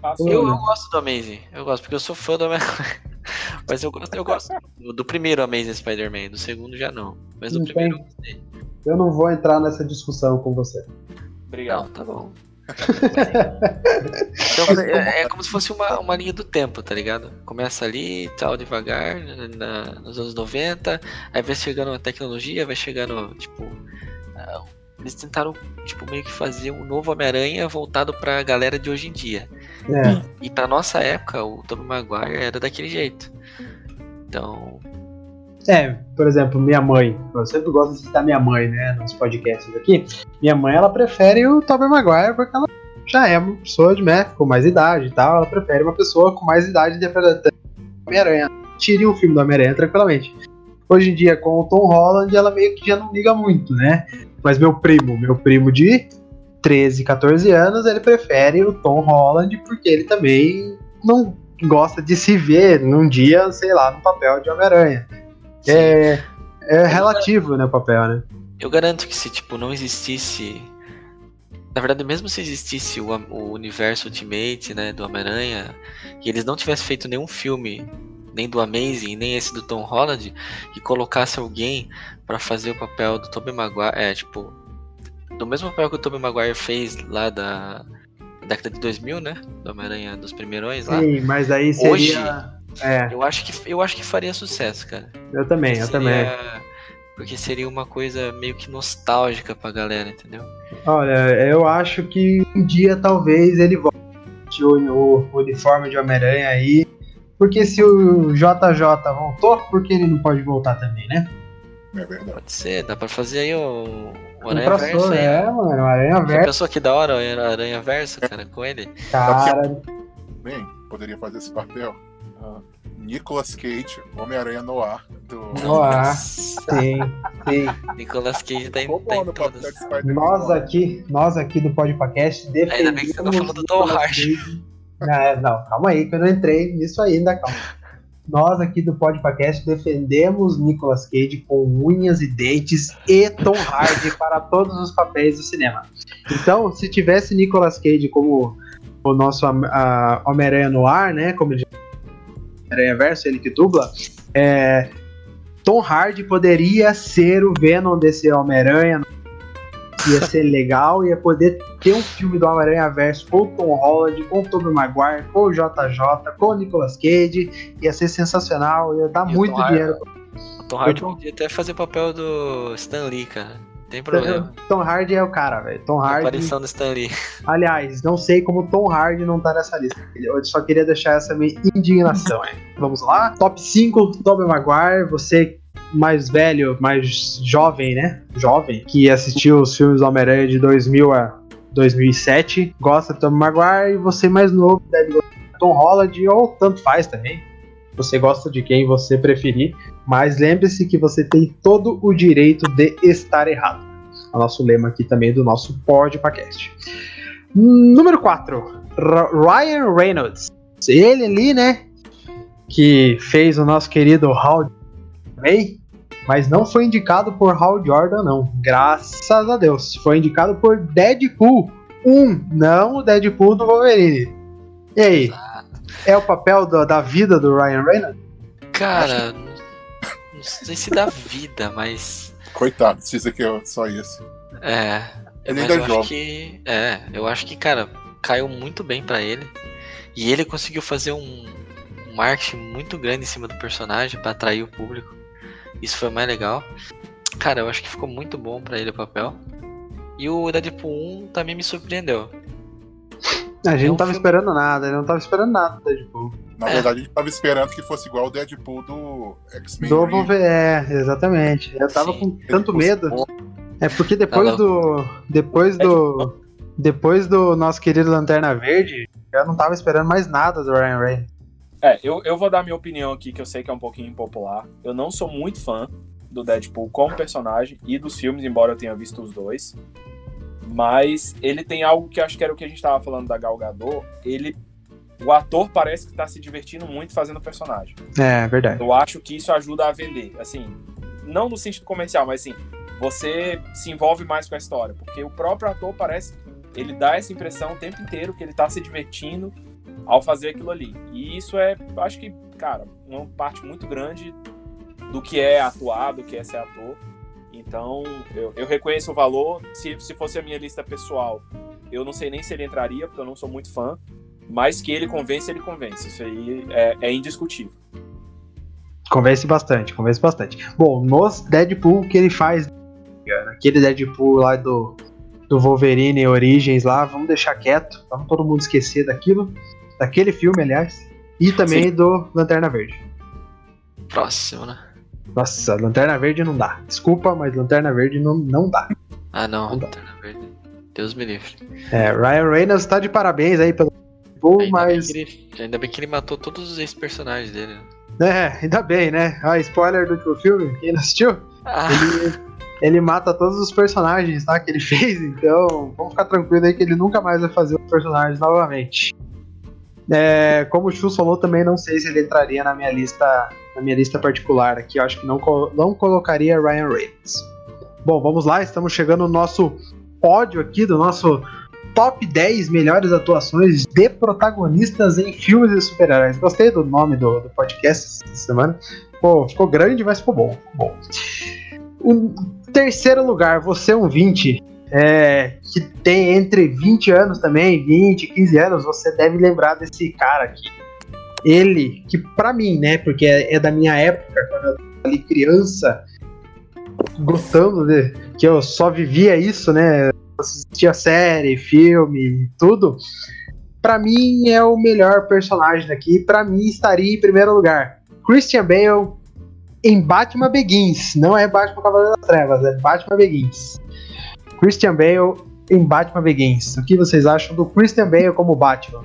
Speaker 4: pra Eu, eu gosto do Amazing, eu gosto, porque eu sou fã do Homem-Aranha. Mas eu gosto, eu gosto do, primeiro Amazing Spider-Man, do segundo já não. Mas do primeiro eu gostei.
Speaker 1: Eu não vou entrar nessa discussão com você.
Speaker 2: Obrigado.
Speaker 4: Não, tá bom. Então, é, é como se fosse uma, uma linha do tempo, tá ligado? Começa ali, tal, devagar, na- nos anos 90, aí vai chegando a tecnologia, vai chegando, tipo. Eles tentaram, tipo, meio que fazer um novo Homem-Aranha voltado pra galera de hoje em dia.
Speaker 1: É,
Speaker 4: E pra nossa época, o Tobey Maguire era daquele jeito. Então,
Speaker 1: É, por exemplo, minha mãe. Eu sempre gosto de citar minha mãe, né? Nos podcasts aqui. Minha mãe, ela prefere o Tobey Maguire porque ela já é uma pessoa de né, com mais idade e tal. Ela prefere uma pessoa com mais idade interpretando Homem-Aranha. Tire um filme do Homem-Aranha tranquilamente. Hoje em dia, com o Tom Holland, ela meio que já não liga muito, né? Mas meu primo, meu primo de 13, 14 anos, ele prefere o Tom Holland porque ele também não gosta de se ver num dia, sei lá, no papel de Homem-Aranha. É, é relativo, né, o papel, né?
Speaker 4: Eu garanto que se, tipo, não existisse. Na verdade, mesmo se existisse o, o universo Ultimate, né, do Homem-Aranha, e eles não tivessem feito nenhum filme, nem do Amazing, nem esse do Tom Holland, e colocasse alguém para fazer o papel do Tobey Maguire, é, tipo, do mesmo papel que o Tobey Maguire fez lá da década de 2000, né, do Homem-Aranha dos primeirões lá.
Speaker 1: Sim, mas aí seria...
Speaker 4: Hoje,
Speaker 1: é,
Speaker 4: eu acho que eu acho que faria sucesso, cara.
Speaker 1: eu também, eu
Speaker 4: Seria-
Speaker 1: também.
Speaker 4: Porque seria uma coisa meio que nostálgica pra galera, entendeu?
Speaker 1: Olha, eu acho que um dia talvez ele volte o, o uniforme de Homem-Aranha aí. Porque se o JJ voltou, por que ele não pode voltar também, né?
Speaker 3: É verdade.
Speaker 4: Pode ser, dá pra fazer aí o, o Aranha Verso
Speaker 1: crossover,
Speaker 4: aí.
Speaker 1: é, mano, o Aranha
Speaker 4: Já
Speaker 1: Verso,
Speaker 4: pensou que da hora o Aranha Verso, cara, com ele?
Speaker 1: cara.
Speaker 3: Bem, poderia fazer esse papel. Ah, Nicolas Cage, Homem-Aranha Noir, do.
Speaker 1: No ar,
Speaker 4: Nossa,
Speaker 1: sim, sim.
Speaker 4: Nicolas Cage tá em, tá em todas.
Speaker 1: Nós aqui, nós aqui do Podcast defendemos.
Speaker 4: Ainda bem que você não falou do Tom Hardy.
Speaker 1: É, não, calma aí, que eu não entrei nisso ainda, calma. Nós aqui do Podcast defendemos Nicolas Cage com unhas e dentes e Tom Hardy para todos os papéis do cinema. Então, se tivesse Nicolas Cage como o nosso Homem-Aranha no ar, né? Como ele Homem-Aranha Verso, ele que dubla, é, Tom Hardy poderia ser o Venom desse Homem-Aranha. Ia ser legal, ia poder ter um filme do Homem-Aranha Verso com o Tom Holland, com o Tobey Maguire, com o JJ, com o Nicolas Cage. Ia ser sensacional, ia dar
Speaker 4: E
Speaker 1: muito
Speaker 4: Tom
Speaker 1: dinheiro.
Speaker 4: O Tom Hardy
Speaker 1: Eu tô-
Speaker 4: podia até fazer papel do Stan Lee, cara. Tem problema.
Speaker 1: Tom Hardy é o cara, velho. Tom Hardy.
Speaker 4: Aparição do Stan Lee.
Speaker 1: Aliás, não sei como Tom Hardy não tá nessa lista. Eu só queria deixar essa minha indignação. hein? Vamos lá? Top 5, Tobey Maguire. Você mais velho, mais jovem, né? Jovem, que assistiu os filmes do Homem-Aranha de 2000 a 2007. Gosta de Tobey Maguire. E você mais novo deve gostar de Tom Holland ou tanto faz também. Você gosta de quem você preferir. Mas lembre-se que você tem todo o direito de estar errado. É o nosso lema aqui também do nosso podcast. Número 4, Ryan Reynolds. Ele ali, né? Que fez o nosso querido Hal May, mas não foi indicado por Hal Jordan, não. Graças a Deus. Foi indicado por Deadpool 1, não o Deadpool do Wolverine. E aí? É o papel do- da vida do Ryan Reynolds?
Speaker 4: Cara, não, não sei se dá vida, mas.
Speaker 3: Coitado, se isso aqui é só isso.
Speaker 4: É.
Speaker 3: Ele
Speaker 4: mas
Speaker 3: ainda
Speaker 4: eu
Speaker 3: é
Speaker 4: acho que. É, eu acho que, cara, caiu muito bem pra ele. E ele conseguiu fazer um, um marketing muito grande em cima do personagem pra atrair o público. Isso foi mais legal. Cara, eu acho que ficou muito bom pra ele o papel. E o Deadpool 1 também me surpreendeu.
Speaker 1: A gente
Speaker 4: É
Speaker 1: não
Speaker 4: um
Speaker 1: tava
Speaker 4: filme-
Speaker 1: esperando nada, ele não tava esperando nada do Deadpool.
Speaker 3: Na
Speaker 4: É.
Speaker 3: verdade, a gente tava esperando que fosse igual o Deadpool do X-Men.
Speaker 1: Do. Wolverine, é, exatamente. Eu tava
Speaker 4: Sim.
Speaker 1: com tanto
Speaker 3: Ele
Speaker 1: medo. É porque depois
Speaker 4: Tá
Speaker 1: do. Depois do. Depois do nosso querido Lanterna Verde, eu não tava esperando mais nada do Ryan Reynolds.
Speaker 2: É, eu, eu vou dar minha opinião aqui, que eu sei que é um pouquinho impopular. Eu não sou muito fã do Deadpool como personagem e dos filmes, embora eu tenha visto os dois. Mas ele tem algo que acho que era o que a gente tava falando da Gal Gadot. Ele. O ator parece que tá se divertindo muito fazendo o personagem.
Speaker 1: É, verdade.
Speaker 2: Eu acho que isso ajuda a vender. Assim, não no sentido comercial, mas assim, você se envolve mais com a história. Porque o próprio ator parece. Ele dá essa impressão o tempo inteiro que ele tá se divertindo ao fazer aquilo ali. E isso é, acho que, cara, uma parte muito grande do que é atuar, do que é ser ator. Então, eu, eu reconheço o valor. Se, se fosse a minha lista pessoal, eu não sei nem se ele entraria, porque eu não sou muito fã. Mas que ele convence, ele convence. Isso aí é, é indiscutível.
Speaker 1: Convence bastante, convence bastante. Bom, nos Deadpool que ele faz. Aquele Deadpool lá do, do Wolverine Origins lá, vamos deixar quieto. Vamos todo mundo esquecer daquilo. Daquele filme, aliás. E também
Speaker 2: Sim.
Speaker 1: do Lanterna Verde.
Speaker 4: Próximo, né?
Speaker 1: Nossa, Lanterna Verde não dá. Desculpa, mas Lanterna Verde não, não dá.
Speaker 4: Ah, não.
Speaker 1: Não dá.
Speaker 4: Lanterna Verde. Deus me livre.
Speaker 1: É, Ryan Reynolds tá de parabéns aí pelo.
Speaker 4: Ainda,
Speaker 1: mas.
Speaker 4: bem ele, ainda bem que ele matou todos os ex-personagens dele. né?
Speaker 1: É, ainda bem, né? Ah, spoiler do último filme, quem não assistiu?
Speaker 4: Ah,
Speaker 1: Ele, ele mata todos os personagens tá, que ele fez, então vamos ficar tranquilo aí que ele nunca mais vai fazer os personagens novamente. É, como o Chus falou, também não sei se ele entraria na minha lista, na minha lista particular aqui. Eu acho que não, não colocaria Ryan Reynolds. Bom, vamos lá, estamos chegando no nosso pódio aqui do nosso top 10 melhores atuações de protagonistas em filmes de super-heróis. Gostei do nome do, do podcast essa semana. Pô, ficou grande, mas ficou bom. Bom. O terceiro lugar, você é um 20, é, que tem entre 20 anos também, 20, 15 anos, você deve lembrar desse cara aqui. Ele, que pra mim, né, porque é, é da minha época, quando eu ali criança, gostando de. que eu só vivia isso, né? Assistia série, filme, tudo. Pra mim é o melhor personagem daqui. Pra mim estaria em primeiro lugar. Christian Bale em Batman Begins. Não é Batman Cavaleiro das Trevas, é Batman Begins. Christian Bale em Batman Begins. O que vocês acham do Christian Bale como Batman?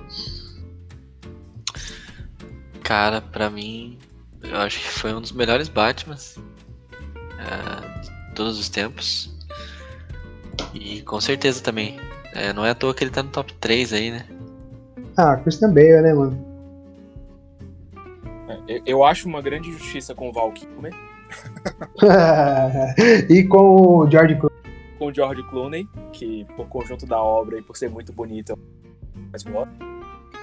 Speaker 4: cara, pra mim, eu acho que foi um dos melhores Batmans é, de todos os tempos. E com certeza também. É, não é à toa que ele tá no top 3 aí, né?
Speaker 1: Ah, Christian Bale, né, mano?
Speaker 2: É, eu- acho uma grande injustiça com o Val Kilmer,
Speaker 1: e com o George Clooney.
Speaker 2: Com o George Clooney, que por conjunto da obra e por ser muito bonito, mas gosto.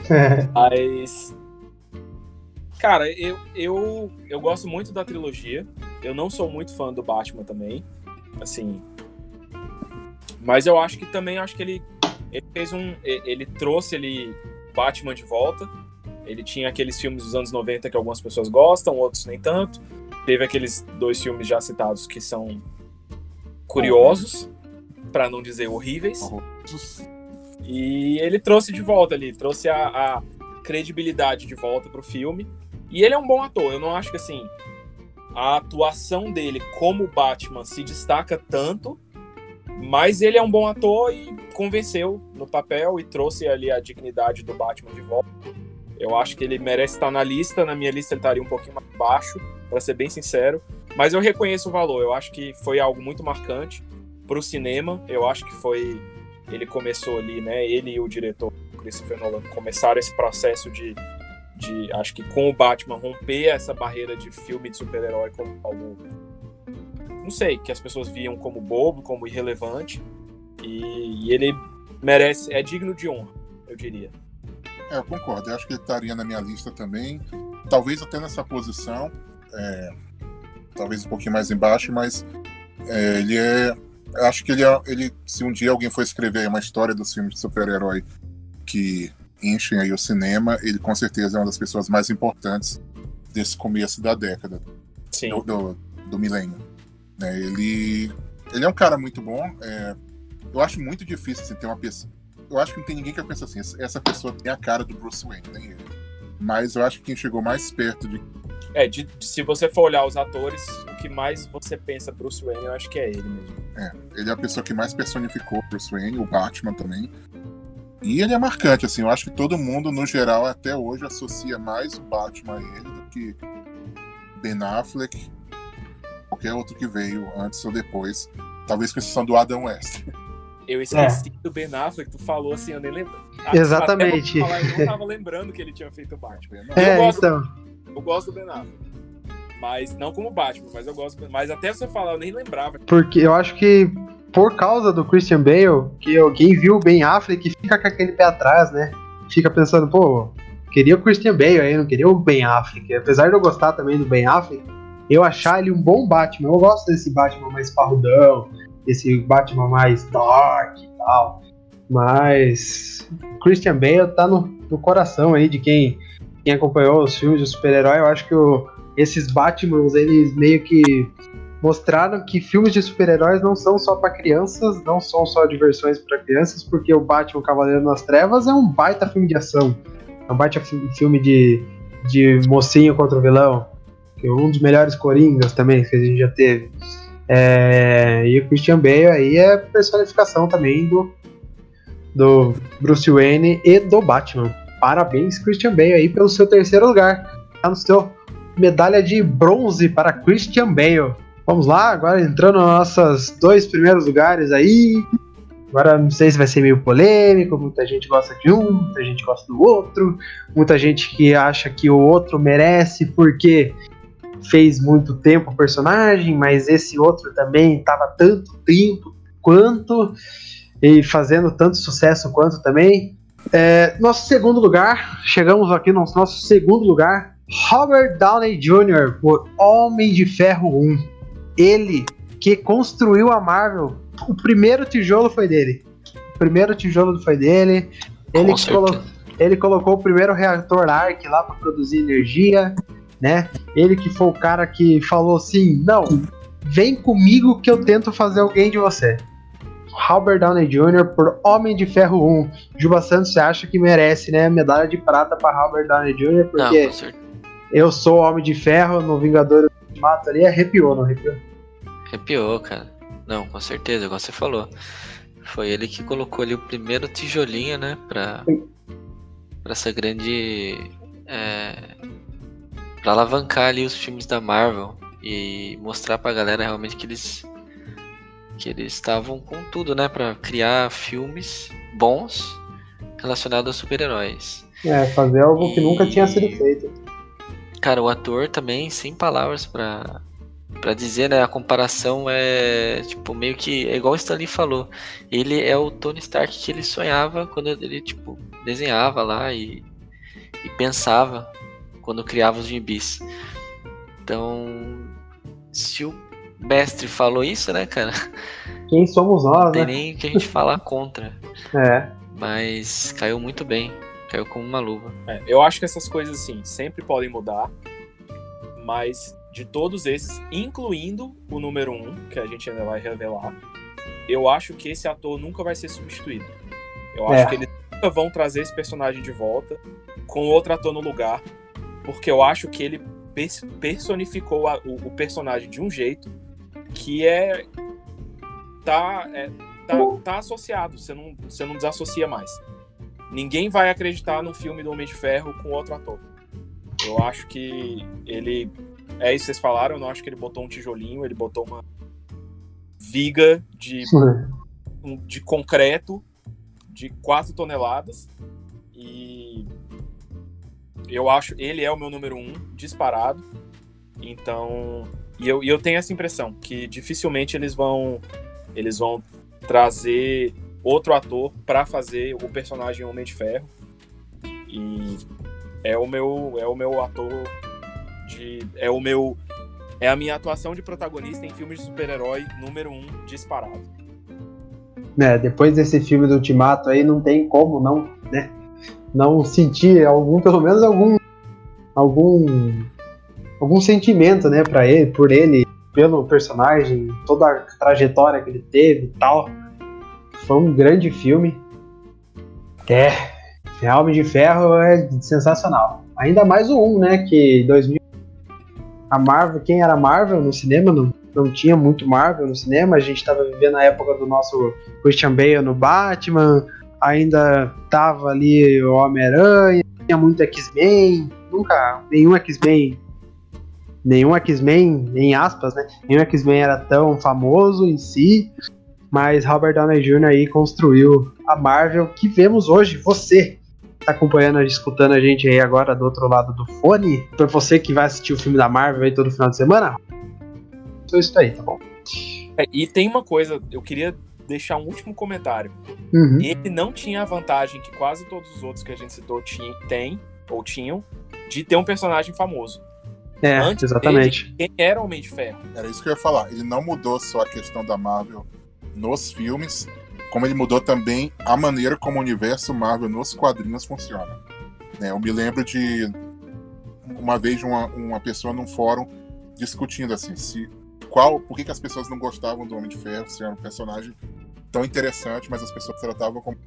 Speaker 2: Mas. Cara, eu, eu, eu gosto muito da trilogia. Eu não sou muito fã do Batman também. Assim. Mas eu acho que também acho que ele, ele fez um. Ele trouxe ele Batman de volta. Ele tinha aqueles filmes dos anos 90 que algumas pessoas gostam, outros nem tanto. Teve aqueles dois filmes já citados que são curiosos, pra não dizer horríveis. E ele trouxe de volta ali, trouxe a, a credibilidade de volta pro filme. E ele é um bom ator. Eu não acho que assim a atuação dele como Batman se destaca tanto, mas ele é um bom ator e convenceu no papel e trouxe ali a dignidade do Batman de volta. Eu acho que ele merece estar na lista. Na minha lista ele estaria um pouquinho mais baixo, para ser bem sincero. Mas eu reconheço o valor. Eu acho que foi algo muito marcante pro cinema. Eu acho que foi ele começou ali, né? Ele e o diretor Christopher Nolan começaram esse processo de, de acho que com o Batman romper essa barreira de filme de super-herói como algo, não sei, que as pessoas viam como bobo, como irrelevante, e, e ele merece, é digno de honra, eu diria.
Speaker 3: É, eu concordo. Eu acho que ele estaria na minha lista também. Talvez até nessa posição. é, talvez um pouquinho mais embaixo, mas é, ele é. Acho que ele, é, ele. Se um dia alguém for escrever uma história dos filmes de super-herói que enchem aí o cinema, ele com certeza é uma das pessoas mais importantes desse começo da década,
Speaker 2: Sim.
Speaker 3: do, do, do milênio. né? Ele, ele é um cara muito bom. é, eu acho muito difícil assim, ter uma pessoa. Eu acho que não tem ninguém que pensa assim, essa pessoa tem a cara do Bruce Wayne, nem ele. Mas eu acho que quem chegou mais perto de.
Speaker 2: É, de- se você for olhar os atores, o que mais você pensa Bruce Wayne, eu acho que é ele mesmo.
Speaker 3: É, ele é a pessoa que mais personificou o Bruce Wayne, o Batman também. E ele é marcante, assim, eu acho que todo mundo, no geral, até hoje, associa mais o Batman a ele do que Ben Affleck, qualquer outro que veio antes ou depois. Talvez com exceção do Adam West.
Speaker 2: Eu esqueci do Ben Affleck, tu falou assim, eu nem lembro.
Speaker 1: Exatamente.
Speaker 2: Falar, eu não tava lembrando que ele tinha feito o Batman. Eu
Speaker 1: É,
Speaker 2: gosto
Speaker 1: então.
Speaker 2: Eu gosto do Ben Affleck. Mas não como Batman, mas eu gosto. Mas até você falar, eu nem lembrava.
Speaker 1: Porque eu acho que por causa do Christian Bale, que alguém viu o Ben Affleck fica com aquele pé atrás, né? Fica pensando, pô, queria o Christian Bale aí, não queria o Ben Affleck. Apesar de eu gostar também do Ben Affleck, eu achar ele um bom Batman. Eu gosto desse Batman mais parrudão, esse Batman mais dark e tal. Mas Christian Bale tá no, no coração aí de quem, quem acompanhou os filmes de super-herói. Eu acho que o- esses Batmans, eles meio que mostraram que filmes de super-heróis não são só para crianças, não são só diversões para crianças, porque o Batman Cavaleiro nas Trevas é um baita filme de ação. É um baita fi- filme de, de mocinho contra o vilão. que é um dos melhores Coringas também que a gente já teve. É, e o Christian Bale aí é personificação também do, do Bruce Wayne e do Batman. Parabéns, Christian Bale, aí pelo seu terceiro lugar. Tá no seu medalha de bronze para Christian Bale. Vamos lá, agora entrando nos nossos dois primeiros lugares aí. Agora não sei se vai ser meio polêmico, muita gente gosta de um, muita gente gosta do outro, muita gente que acha que o outro merece porque fez muito tempo o personagem, mas esse outro também estava tanto tempo quanto e fazendo tanto sucesso quanto também. É, nosso segundo lugar, chegamos aqui no nosso segundo lugar, Robert Downey Jr. por Homem de Ferro 1. Ele que construiu a Marvel o primeiro tijolo foi dele. O primeiro tijolo foi dele. Ele, colo ele colocou o primeiro reator ARC lá para produzir energia, né? Ele que foi o cara que falou assim: não, vem comigo que eu tento fazer alguém de você. Robert Downey Jr. por Homem de Ferro 1. Juba Santos, você acha que merece, né? Medalha de prata para Robert Downey Jr. Porque não, eu sou Homem de Ferro no Vingador Ultimato ali, arrepiou, não arrepiou?
Speaker 4: Arrepiou, cara. Não, com certeza, igual você falou. Foi ele que colocou ali o primeiro tijolinho, né? Pra, pra essa grande. É, pra alavancar ali os filmes da Marvel e mostrar pra galera realmente que eles. Que eles estavam com tudo, né? Pra criar filmes bons relacionados a super-heróis.
Speaker 1: É, fazer algo e... que nunca tinha sido feito.
Speaker 4: Cara, o ator também, sem palavras para para dizer, né, a comparação é tipo meio que é igual o Stanley falou. Ele é o Tony Stark que ele sonhava quando ele tipo desenhava lá e, e pensava quando criava os gibis. Então, se o mestre falou isso, né, cara?
Speaker 1: Quem somos nós,
Speaker 4: não tem
Speaker 1: né?
Speaker 4: nem que a gente falar contra.
Speaker 1: É.
Speaker 4: Mas caiu muito bem. Caiu como uma luva.
Speaker 2: É, eu acho que essas coisas assim sempre podem mudar, mas de todos esses, incluindo o número um, que a gente ainda vai revelar, eu acho que esse ator nunca vai ser substituído. Eu é. acho que eles nunca vão trazer esse personagem de volta com outro ator no lugar, porque eu acho que ele personificou a, o, o, personagem de um jeito que é tá, é, tá, tá associado, você não, você não desassocia mais. Ninguém vai acreditar no filme do Homem de Ferro com outro ator. Eu acho que ele é isso que vocês falaram, eu não acho que ele botou um tijolinho, ele botou uma viga de, de concreto de 4 toneladas. E eu acho, ele é o meu número um, disparado. Então, e eu, e eu tenho essa impressão que dificilmente eles vão eles vão trazer outro ator para fazer o personagem Homem de Ferro. E é o meu é o meu ator de. É o meu. É a minha atuação de protagonista em filmes de super-herói número um disparado.
Speaker 1: É, depois desse filme do Ultimato aí, não tem como não, né? Não sentir algum, pelo menos algum. algum. Algum sentimento, né, pra ele, por ele, pelo personagem, toda a trajetória que ele teve e tal. Foi um grande filme. É, Realme de Ferro é sensacional. Ainda mais o 1, né? Que 2000 a Marvel, quem era Marvel no cinema, não, não tinha muito Marvel no cinema, a gente estava vivendo a época do nosso Christian Bale no Batman, ainda tava ali o Homem-Aranha, tinha muito X-Men, nunca, nenhum X-Men, nenhum X-Men, em aspas, né, nenhum X-Men era tão famoso em si, mas Robert Downey Jr. aí construiu a Marvel que vemos hoje, você, tá acompanhando, escutando a gente aí agora do outro lado do fone, pra você que vai assistir o filme da Marvel aí todo final de semana, então isso aí, tá bom?
Speaker 2: É, e tem uma coisa, eu queria deixar um último comentário.
Speaker 1: Uhum.
Speaker 2: Ele não tinha a vantagem que quase todos os outros que a gente citou tinha, tem, ou tinham, de ter um personagem famoso.
Speaker 1: É, Antes exatamente.
Speaker 2: Dele, quem era o Homem de Ferro?
Speaker 3: Era isso que eu ia falar. Ele não mudou só a questão da Marvel nos filmes, como ele mudou também a maneira como o universo Marvel nos quadrinhos funciona. É, eu me lembro de uma vez uma, uma pessoa num fórum discutindo assim, se qual, por que, que as pessoas não gostavam do Homem de Ferro, se era um personagem tão interessante, mas as pessoas tratavam como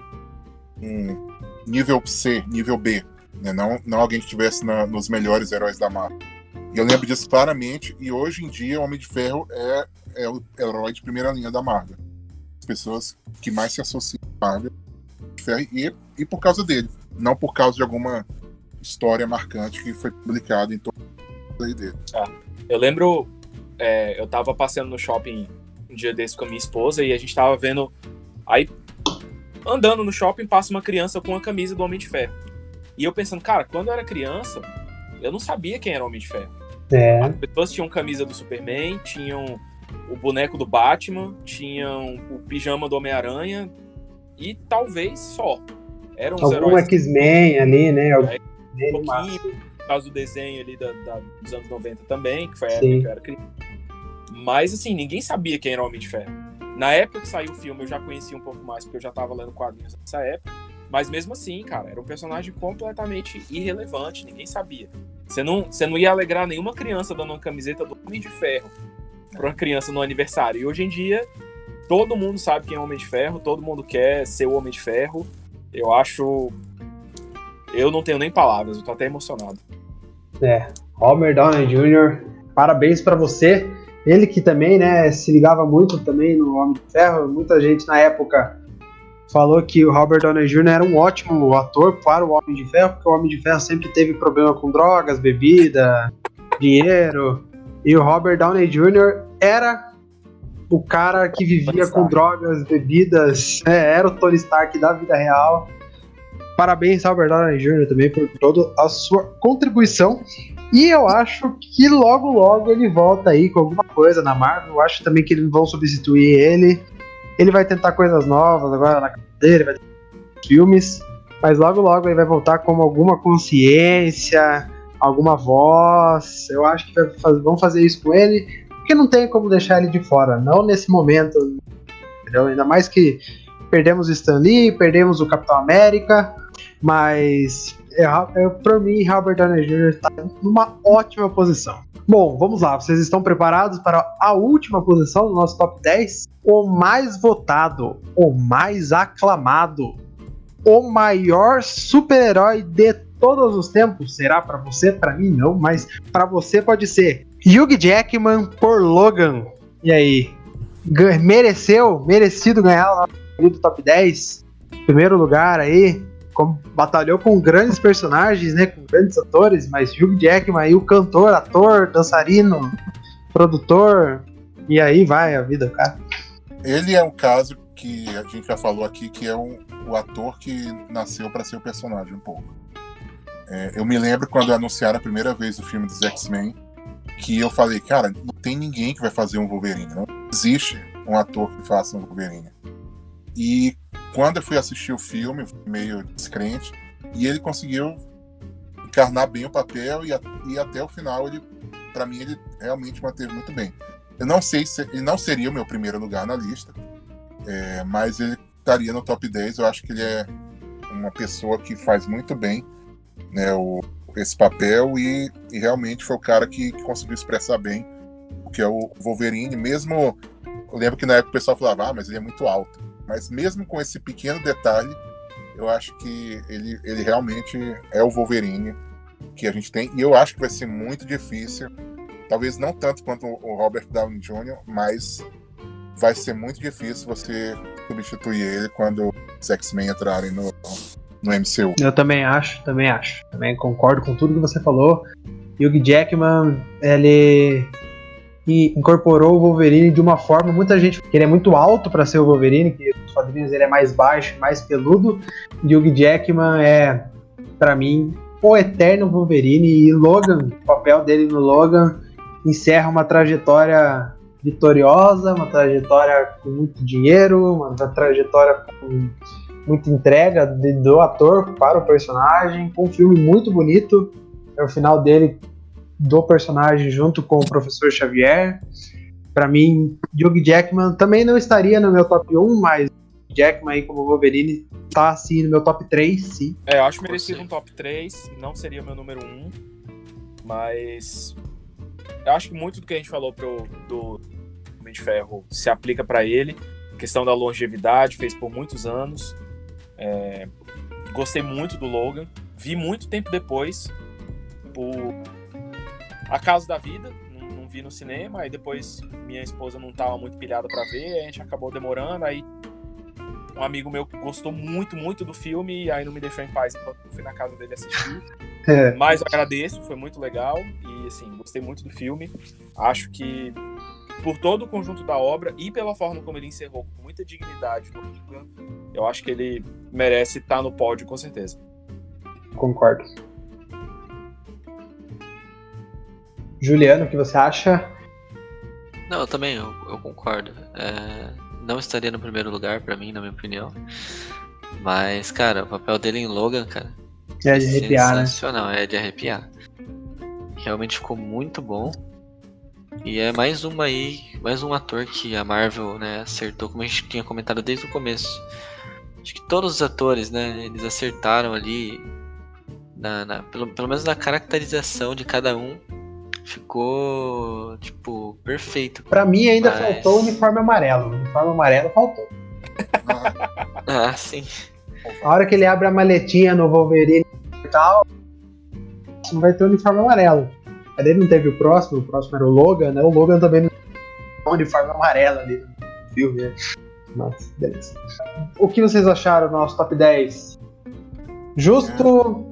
Speaker 3: um nível C, nível B, né? não, não alguém que estivesse na, nos melhores heróis da Marvel. Eu lembro disso claramente, e hoje em dia o Homem de Ferro é, é o herói de primeira linha da Marvel. As pessoas que mais se associam à Marvel e, e por causa dele, não por causa de alguma história marcante que foi publicada em todo aí dele.
Speaker 2: Ah, eu lembro, é, eu tava passeando no shopping um dia desse com a minha esposa e a gente tava vendo. Aí, andando no shopping, passa uma criança com a camisa do Homem de Ferro. E eu pensando, cara, quando eu era criança, eu não sabia quem era o Homem de Ferro.
Speaker 1: É.
Speaker 2: As pessoas tinham camisa do Superman, tinham o boneco do Batman, tinham o pijama do Homem-Aranha e talvez só. Eram os
Speaker 1: Algum
Speaker 2: heróis
Speaker 1: X-Men ali, né? Algum
Speaker 2: um
Speaker 1: dele,
Speaker 2: pouquinho, por causa do desenho ali da, da- dos anos 90 também, que foi a
Speaker 1: Sim.
Speaker 2: época que eu era criança. Mas assim, ninguém sabia quem era o Homem de Ferro. Na época que saiu o filme, eu já conhecia um pouco mais, porque eu já tava lendo quadrinhos nessa época. Mas mesmo assim, cara, era um personagem completamente irrelevante, ninguém sabia. Você não, você não ia alegrar nenhuma criança dando uma camiseta do Homem de Ferro pra uma criança no aniversário. E hoje em dia, todo mundo sabe quem é o Homem de Ferro, todo mundo quer ser o Homem de Ferro. Eu acho. Eu não tenho nem palavras, eu tô até emocionado.
Speaker 1: Robert Downey Jr., parabéns pra você. Ele que também, né, se ligava muito também no Homem de Ferro. Muita gente na época falou que o Robert Downey Jr. era um ótimo ator para o Homem de Ferro, porque o Homem de Ferro sempre teve problema com drogas, bebida, dinheiro. E o Robert Downey Jr. era o cara que vivia com drogas, bebidas, é, era o Tony Stark da vida real. Parabéns, Robert Downey Jr. também por toda a sua contribuição. E eu acho que logo, logo ele volta aí com alguma coisa na Marvel. Eu acho também que eles vão substituir ele. Ele vai tentar coisas novas agora na carreira dele, vai filmes. Mas logo, logo ele vai voltar com alguma consciência, alguma voz. Eu acho que vai faz- vão fazer isso com ele, porque não tem como deixar ele de fora. Não nesse momento. Entendeu? Ainda mais que perdemos o Stan Lee, perdemos o Capitão América. Mas é, é, pra mim, Robert Downey Jr. está numa ótima posição. Bom, vamos lá. Vocês estão preparados para a última posição do nosso top 10? O mais votado, o mais aclamado, o maior super-herói de todos os tempos. Será para você? Para mim não, mas para você pode ser. Hugh Jackman por Logan. E aí? Mereceu? Merecido ganhar o top 10? Primeiro lugar aí como batalhou com grandes personagens, né, com grandes atores, mas Hugh Jackman aí, o cantor, ator, dançarino, produtor, e aí vai a vida, cara.
Speaker 3: Ele é um caso que a gente já falou aqui, que é um, o ator que nasceu para ser o personagem um pouco. É, eu me lembro quando anunciaram a primeira vez o filme dos X-Men, que eu falei, cara, não tem ninguém que vai fazer um Wolverine, não existe um ator que faça um Wolverine. E quando eu fui assistir o filme, meio descrente, e ele conseguiu encarnar bem o papel e, a- e até o final ele, para mim, ele realmente manteve muito bem. Eu não sei se ele não seria o meu primeiro lugar na lista, é, mas ele estaria no top 10. Eu acho que ele é uma pessoa que faz muito bem né, o- esse papel e, e realmente foi o cara que, que conseguiu expressar bem o que é o Wolverine. Mesmo, eu lembro que na época o pessoal falava, ah, mas ele é muito alto. Mas mesmo com esse pequeno detalhe, eu acho que ele, ele realmente é o Wolverine que a gente tem. E eu acho que vai ser muito difícil talvez não tanto quanto o Robert Downey Jr., mas vai ser muito difícil você substituir ele quando os X-Men entrarem no, no MCU.
Speaker 1: Eu também acho, também acho. Também concordo com tudo que você falou. Hugh Jackman, ele e incorporou o Wolverine de uma forma, muita gente, que ele é muito alto para ser o Wolverine, que nos quadrinhos ele é mais baixo, mais peludo. E Hugh Jackman é, para mim, o eterno Wolverine e Logan, o papel dele no Logan encerra uma trajetória vitoriosa, uma trajetória com muito dinheiro, uma trajetória com muita entrega do ator para o personagem, com um filme muito bonito. É o final dele do personagem junto com o professor Xavier. Para mim, Hugh Jackman também não estaria no meu top 1, mas Jackman aí como Wolverine tá assim no meu top 3, sim.
Speaker 2: É, eu acho merecido um top 3, não seria o meu número 1, mas eu acho que muito do que a gente falou pro, do Homem de Ferro se aplica pra ele. A questão da longevidade, fez por muitos anos. É, gostei muito do Logan, vi muito tempo depois por Acaso da Vida, não, não vi no cinema, aí depois minha esposa não tava muito pilhada pra ver, a gente acabou demorando, aí um amigo meu gostou muito, muito do filme, e aí não me deixou em paz enquanto fui na casa dele assistir.
Speaker 1: É.
Speaker 2: Mas agradeço, foi muito legal, e assim, gostei muito do filme. Acho que por todo o conjunto da obra e pela forma como ele encerrou com muita dignidade, eu acho que ele merece estar no pódio com certeza.
Speaker 1: Concordo. Juliano, o que você acha?
Speaker 4: Não, eu também, eu, eu concordo. É, não estaria no primeiro lugar pra mim, na minha opinião. Mas, cara, o papel dele em Logan, cara,
Speaker 1: É de arrepiar, né?
Speaker 4: sensacional, é de arrepiar. Realmente ficou muito bom. E é mais uma aí, mais um ator que a Marvel, né, acertou, como a gente tinha comentado desde o começo. Acho que todos os atores, né, eles acertaram ali, na, na- pelo, pelo menos na caracterização de cada um. Ficou, tipo, perfeito.
Speaker 1: Pra mim ainda
Speaker 4: Mas-
Speaker 1: faltou o uniforme amarelo. O uniforme amarelo faltou.
Speaker 3: Ah,
Speaker 4: sim.
Speaker 1: A hora que ele abre a maletinha no Wolverine e tal, não vai ter o uniforme amarelo. Mas ele não teve o próximo, o próximo era o Logan, né? O Logan também não tem o uniforme amarelo ali no filme, né? Mas, beleza. O que vocês acharam do nosso top 10? Justo?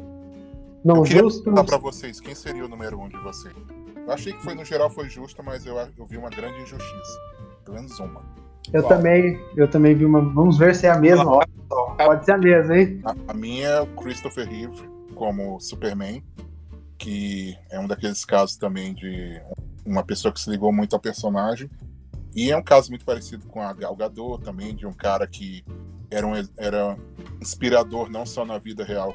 Speaker 1: Não
Speaker 3: Eu queria
Speaker 1: justo?
Speaker 3: perguntar pra vocês, quem seria o número um de vocês? Eu achei que foi, no geral, foi justo, mas eu, eu vi uma grande injustiça. Pelo menos uma.
Speaker 1: Eu
Speaker 3: Qual?
Speaker 1: também, eu também vi uma. Vamos ver se é a mesma. Pode ser a mesma, hein?
Speaker 3: A, a minha é o Christopher Reeve como Superman, que é um daqueles casos também de uma pessoa que se ligou muito ao personagem. E é um caso muito parecido com a Gal Gadot também, de um cara que era, um, era inspirador não só na vida real,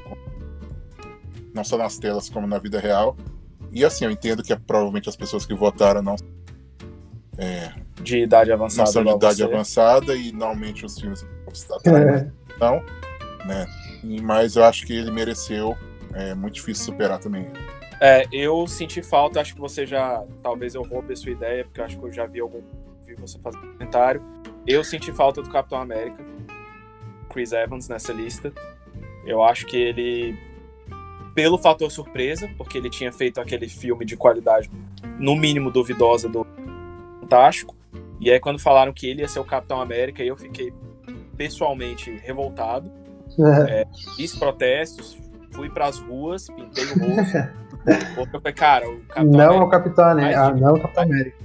Speaker 3: não só nas telas, como na vida real. E assim, eu entendo que é, provavelmente as pessoas que votaram não,
Speaker 2: De idade
Speaker 3: não
Speaker 2: avançada.
Speaker 3: são de idade
Speaker 2: você.
Speaker 3: avançada e normalmente os filmes
Speaker 1: É,
Speaker 3: não, né? E- Mas eu acho que ele mereceu. É muito difícil superar também.
Speaker 2: É, eu senti falta, acho que você já. Talvez eu roube a sua ideia, porque eu acho que eu já vi algum. Vi você fazer um comentário. Eu senti falta do Capitão América, Chris Evans, nessa lista. Eu acho que ele. Pelo fator surpresa, porque ele tinha feito aquele filme de qualidade, no mínimo duvidosa, do Fantástico. E aí, quando falaram que ele ia ser o Capitão América, eu fiquei pessoalmente revoltado.
Speaker 1: é.
Speaker 2: Fiz protestos, fui pras ruas, pintei o rosto. porque eu falei, cara, o Capitão
Speaker 1: Não é
Speaker 2: América
Speaker 1: o Capitão, né? Ah, não é o Capitão América.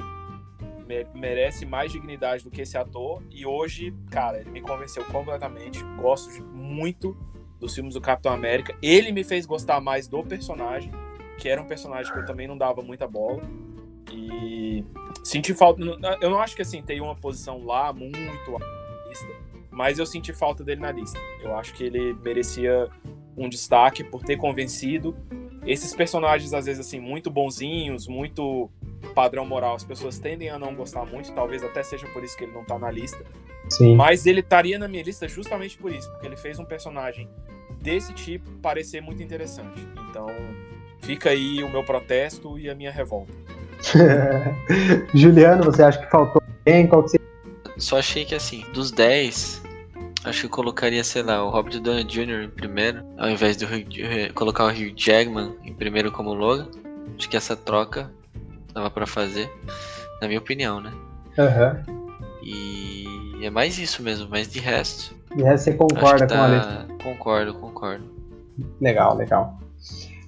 Speaker 2: me- merece mais dignidade do que esse ator. E hoje, cara, ele me convenceu completamente. Gosto de- muito dos filmes do Capitão América. Ele me fez gostar mais do personagem, que era um personagem que eu também não dava muita bola. E senti falta. Eu não acho que assim, tem uma posição lá muito lista, mas eu senti falta dele na lista. Eu acho que ele merecia um destaque por ter convencido. Esses personagens, às vezes, assim, muito bonzinhos, muito padrão moral, as pessoas tendem a não gostar muito, talvez até seja por isso que ele não tá na lista.
Speaker 1: Sim.
Speaker 2: Mas ele estaria na minha lista justamente por isso, porque ele fez um personagem desse tipo parecer muito interessante. Então, fica aí o meu protesto e a minha revolta.
Speaker 1: Juliano, você acha que faltou alguém? Qual que você...
Speaker 4: Só achei que assim, dos 10, acho que eu colocaria, sei lá, o Robert Downey Jr. em primeiro, ao invés de eh, colocar o Hugh Jackman em primeiro como Logan. Acho que essa troca dava pra fazer, na minha opinião, né?
Speaker 1: Aham.
Speaker 4: E é mais isso mesmo, mas de resto.
Speaker 1: De resto, você concorda
Speaker 4: que
Speaker 1: com a lista?
Speaker 4: tá... Concordo, concordo.
Speaker 1: Legal, legal.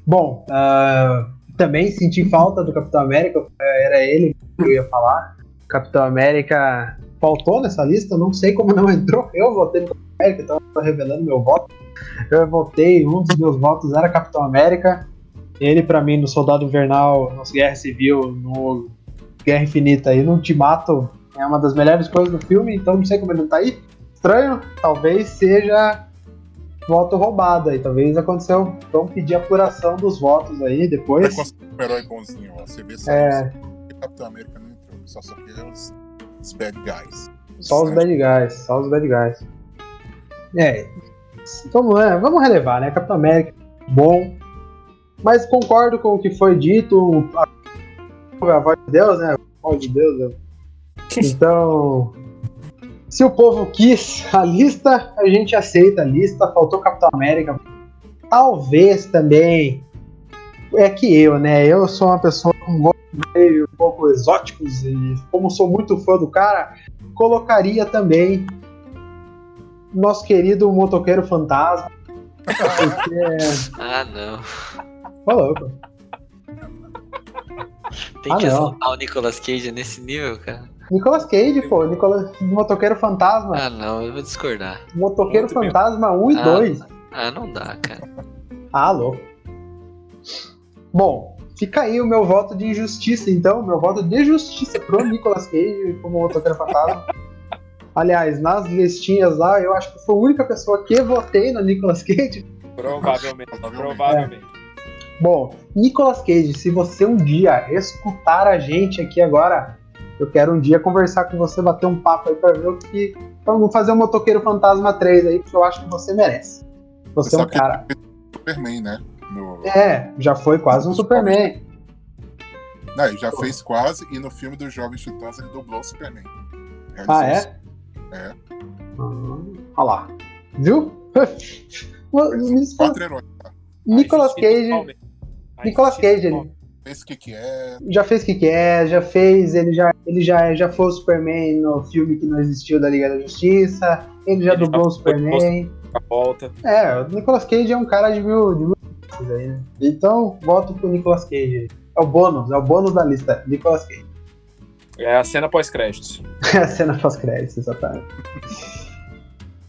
Speaker 1: Bom, ah, também senti falta do Capitão América, era ele que eu ia falar. Capitão América faltou nessa lista, não sei como não entrou. Eu votei no Capitão América, então eu tô revelando meu voto. Eu votei, um dos meus votos era Capitão América. Ele, pra mim, no Soldado Invernal, no Guerra Civil, no Guerra Infinita e no Ultimato, é uma das melhores coisas do filme, então não sei como ele não tá aí. Estranho, talvez seja voto roubado aí. Talvez aconteceu. Vamos pedir apuração dos votos aí
Speaker 3: Vai
Speaker 1: depois.
Speaker 3: conseguir um herói bonzinho, ó. Você vê só
Speaker 1: É.
Speaker 3: isso. Capitão América não entrou. Só só quer os, os bad guys.
Speaker 1: Só os bad guys, só os bad guys. É. Vamos, é, vamos relevar, né? Capitão América, bom. Mas concordo com o que foi dito. A, a voz de Deus, né? A voz de Deus. né? Então. Se o povo quis a lista, a gente aceita a lista. Faltou Capitão América. Talvez também. É que eu, né? Eu sou uma pessoa com gostos meio um pouco exóticos e como sou muito fã do cara, colocaria também nosso querido motoqueiro fantasma. Porque...
Speaker 4: Ah, não.
Speaker 1: Ô, louco.
Speaker 4: Tem
Speaker 1: Ah,
Speaker 4: que exaltar o Nicolas Cage nesse nível, cara.
Speaker 1: Nicolas Cage, pô, Nicolas, motoqueiro fantasma.
Speaker 4: Ah, não, eu vou discordar.
Speaker 1: motoqueiro
Speaker 3: muito bem.
Speaker 1: fantasma 1 e
Speaker 4: Ah.
Speaker 1: 2.
Speaker 4: Ah, não dá, cara.
Speaker 1: Ah, louco. Bom, fica aí o meu voto de injustiça, então. Meu voto de justiça pro Nicolas Cage como motoqueiro fantasma. Aliás, nas listinhas lá, eu acho que foi a única pessoa que votei no Nicolas Cage.
Speaker 2: Provavelmente, provavelmente.
Speaker 1: Bom, Nicolas Cage, se você um dia escutar a gente aqui agora, eu quero um dia conversar com você, bater um papo aí pra ver o que. Vamos fazer um Motoqueiro Fantasma 3 aí, porque eu acho que você merece. Você é um cara.
Speaker 3: Superman, né? No...
Speaker 1: É, já foi quase um Superman.
Speaker 3: Não, ele já fez quase, e no filme dos Jovens Titãs ele dublou o Superman. Realizou
Speaker 1: Ah,
Speaker 3: isso.
Speaker 1: é?
Speaker 3: É.
Speaker 1: Hum, Olha lá. Viu? Me desculpa.
Speaker 3: Quatro heróis. Tá?
Speaker 1: Nicolas
Speaker 2: A
Speaker 1: Cage Nicolas
Speaker 2: injustiça
Speaker 1: Cage, ele-
Speaker 2: totalmente.
Speaker 3: Esse que que é?
Speaker 1: já fez o que, que é, já fez, ele já, ele já, já foi o Superman no filme que não existiu da Liga da Justiça, ele já
Speaker 2: Ele já
Speaker 1: dublou o Superman.
Speaker 2: A volta.
Speaker 1: É, o Nicolas Cage é um cara de mil, de mil aí, né? Então, voto pro Nicolas Cage. aí. É o bônus, é o bônus da lista. Nicolas Cage.
Speaker 2: É a cena pós-créditos.
Speaker 1: É a cena pós-créditos, exatamente.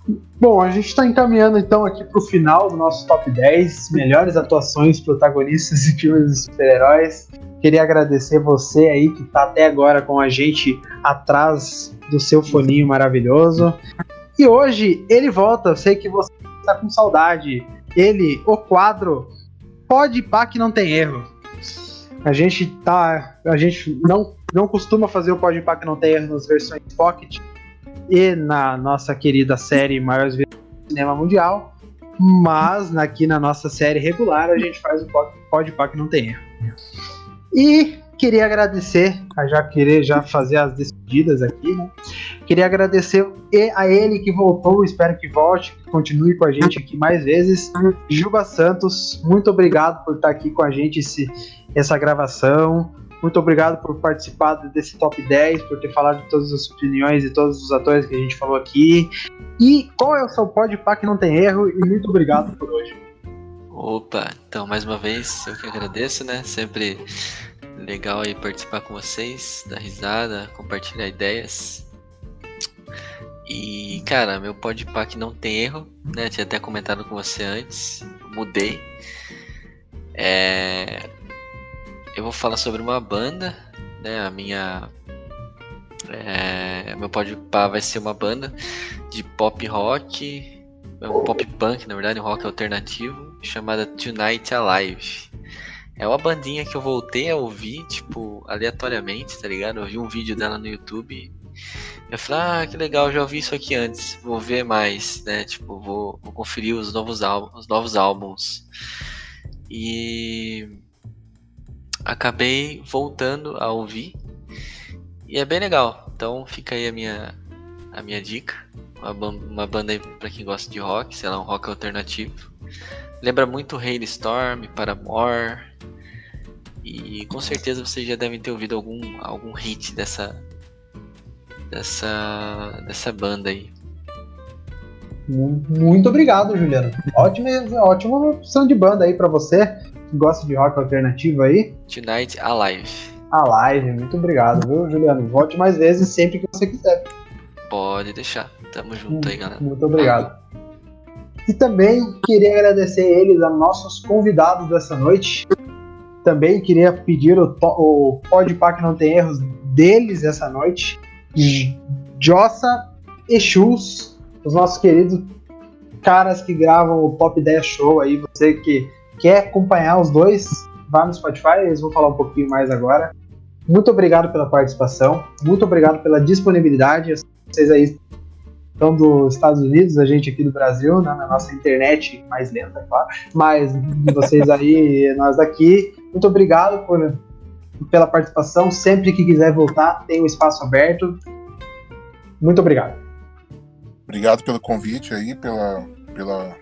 Speaker 1: Bom, a gente está encaminhando então aqui para o final do nosso top 10 melhores atuações protagonistas de filmes de super-heróis. Queria agradecer você aí que está até agora com a gente atrás do seu foninho maravilhoso. E hoje ele volta, eu sei que você está com saudade. Ele, o quadro Pode Pá que não tem erro. A gente tá, a gente não não costuma fazer o Pode Pá que não tem erro nas versões Pocket e na nossa querida série Maiores Vilões do Cinema Mundial, mas aqui na nossa série regular a gente faz o Po- Pode Pá que não tem erro. E queria agradecer, já querer já fazer as despedidas aqui, né? Queria agradecer a ele que voltou, espero que volte, que continue com a gente aqui mais vezes. Juba Santos, muito obrigado por estar aqui com a gente esse, essa gravação. Muito obrigado por participar desse top 10, por ter falado de todas as opiniões e todos os atores que a gente falou aqui. E qual é o seu pode pá que não tem erro? E muito obrigado por hoje.
Speaker 4: Opa, então mais uma vez eu que agradeço, né? Sempre legal aí participar com vocês, dar risada, compartilhar ideias. E cara, meu podpah que não tem erro, né? Tinha até comentado com você antes, mudei. É... Eu vou falar sobre uma banda, né? A minha. É... Meu podpah vai ser uma banda de pop rock é um pop punk, na verdade, rock alternativo, chamada Tonight Alive. É uma bandinha que eu voltei a ouvir, tipo, aleatoriamente, tá ligado? Eu vi um vídeo dela no YouTube. Eu falei, ah, que legal, já ouvi isso aqui antes, vou ver mais, né? Tipo, vou, vou conferir os novos, álbum, os novos álbuns. E acabei voltando a ouvir. E é bem legal. Então fica aí a minha, a minha dica uma, uma banda pra quem gosta de rock, sei lá, um rock alternativo. Lembra muito Hailstorm, Paramore. E com certeza vocês já devem ter ouvido algum, algum hit dessa dessa dessa banda aí.
Speaker 1: Mu- Muito obrigado, Juliano. Ótima, ótima opção de banda aí pra você gosta de rock alternativo aí.
Speaker 4: Tonight Alive.
Speaker 1: A live, muito obrigado, viu, Juliano? Volte mais vezes sempre que você quiser.
Speaker 4: Pode deixar. Tamo junto aí, galera.
Speaker 1: Muito obrigado. E também queria agradecer eles, a nossos convidados dessa noite. Também queria pedir o, o Podpah que não tem erros deles essa noite. Jossa e Chus, os nossos queridos caras que gravam o Top 10 Show aí. Você que quer acompanhar os dois, vá no Spotify, eles vão falar um pouquinho mais agora. Muito obrigado pela participação, muito obrigado pela disponibilidade. Vocês aí estão dos Estados Unidos, a gente aqui do Brasil, né, na nossa internet mais lenta, é claro. Mas vocês aí, nós daqui, muito obrigado por, pela participação. Sempre que quiser voltar, tem um espaço aberto. Muito obrigado.
Speaker 3: Obrigado pelo convite aí, pela, pela,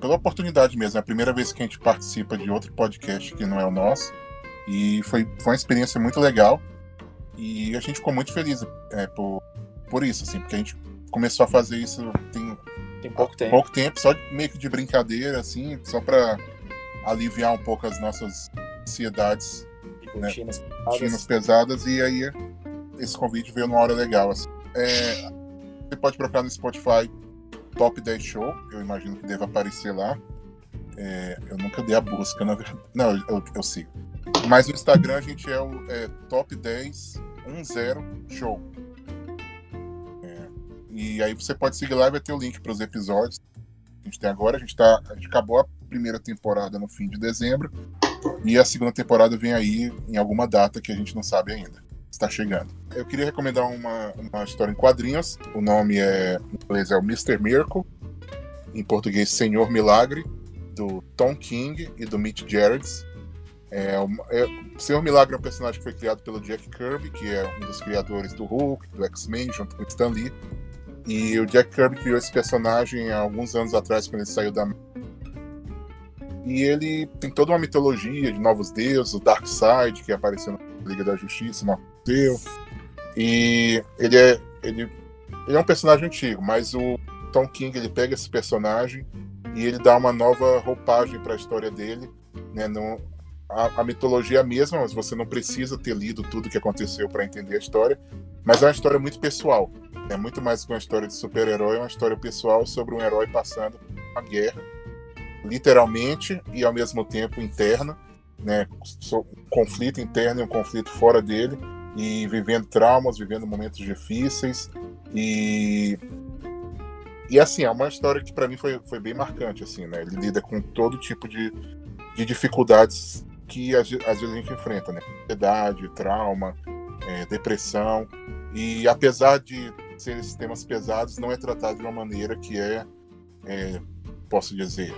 Speaker 3: pela oportunidade mesmo. É a primeira vez que a gente participa de outro podcast que não é o nosso. E foi, foi uma experiência muito legal. E a gente ficou muito feliz é, por, por isso, assim, porque a gente começou a fazer isso tem,
Speaker 2: Tem pouco tempo.
Speaker 3: pouco tempo, só meio que de brincadeira, assim, só para aliviar um pouco as nossas ansiedades
Speaker 2: E rotinas
Speaker 3: rotinas pesadas e aí esse convite veio numa hora legal. Assim. É, você pode procurar no Spotify Top 10 Show, eu imagino que deve aparecer lá. É, eu nunca dei a busca, na verdade. Não, eu, eu sigo. Mas no Instagram a gente é o é, Top 10 10 Show. É, e aí você pode seguir lá e vai ter o link para os episódios que a gente tem agora. A gente, tá, a gente acabou a primeira temporada no fim de dezembro. E a segunda temporada vem aí em alguma data que a gente não sabe ainda. Está chegando. Eu queria recomendar uma, uma história em quadrinhos. O nome é, em inglês é o Mr. Miracle. Em português, Senhor Milagre, do Tom King e do Mitch Gerards. É, uma- é, Senhor Milagre é um personagem que foi criado pelo Jack Kirby, que é um dos criadores do Hulk, do X-Men, junto com Stan Lee. E o Jack Kirby criou esse personagem há alguns anos atrás, quando ele saiu da e ele tem toda uma mitologia de novos deuses, o Darkseid, que apareceu na Liga da Justiça, não aconteceu. E ele é, ele, ele é um personagem antigo, mas o Tom King ele pega esse personagem e ele dá uma nova roupagem para a história dele. Né? Não, a, a mitologia é a mesma, mas você não precisa ter lido tudo que aconteceu para entender a história. Mas é uma história muito pessoal. É muito mais que uma história de super-herói, é uma história pessoal sobre um herói passando uma guerra literalmente e ao mesmo tempo interna, né? Um conflito interno e um conflito fora dele e vivendo traumas, vivendo momentos difíceis e e assim é uma história que para mim foi, foi bem marcante assim, né? Ele lida com todo tipo de, de dificuldades que às, às vezes a gente enfrenta, né? Ansiedade, trauma, é, depressão e apesar de ser esses temas pesados, não é tratado de uma maneira que é, é posso dizer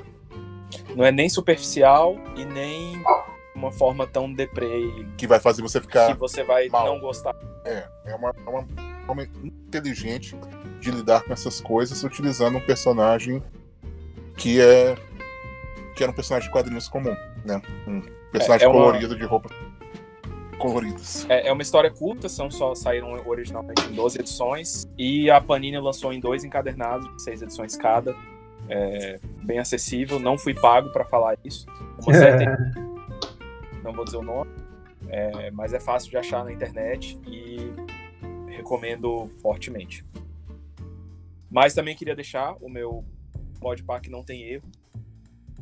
Speaker 2: Não é nem superficial e nem uma forma tão deprê
Speaker 3: que vai fazer você ficar.
Speaker 2: que você vai
Speaker 3: mal.
Speaker 2: não gostar.
Speaker 3: É, é uma, é uma forma inteligente de lidar com essas coisas utilizando um personagem que é. que era um personagem de quadrinhos comum, né? Um personagem
Speaker 2: É- é uma-
Speaker 3: colorido de roupas coloridas.
Speaker 2: É, é uma história curta, são só saíram originalmente em 12 edições e a Panini lançou em dois encadernados, de seis edições cada. É, bem acessível, não fui pago para falar isso. Uma certa não vou dizer o nome, é, mas é fácil de achar na internet e recomendo fortemente. Mas também queria deixar o meu modpack não tem erro.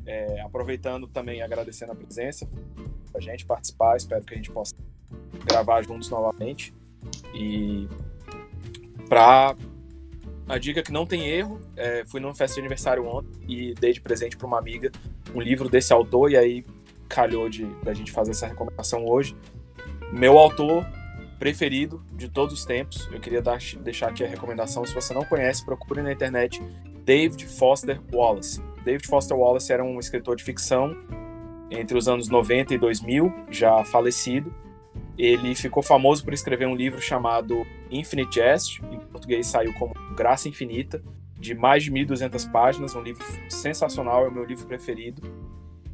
Speaker 2: É, aproveitando também agradecendo a presença a gente participar, espero que a gente possa gravar juntos novamente. E para a dica que não tem erro, é, fui numa festa de aniversário ontem e dei de presente para uma amiga um livro desse autor e aí calhou de da gente fazer essa recomendação hoje. Meu autor preferido de todos os tempos, eu queria dar, deixar aqui a recomendação, se você não conhece, procure na internet David Foster Wallace. David Foster Wallace era um escritor de ficção entre os anos 90 e 2000, já falecido. Ele ficou famoso por escrever um livro chamado Infinite Jest, em português saiu como Graça Infinita, de mais de 1.200 páginas, um livro sensacional, é o meu livro preferido.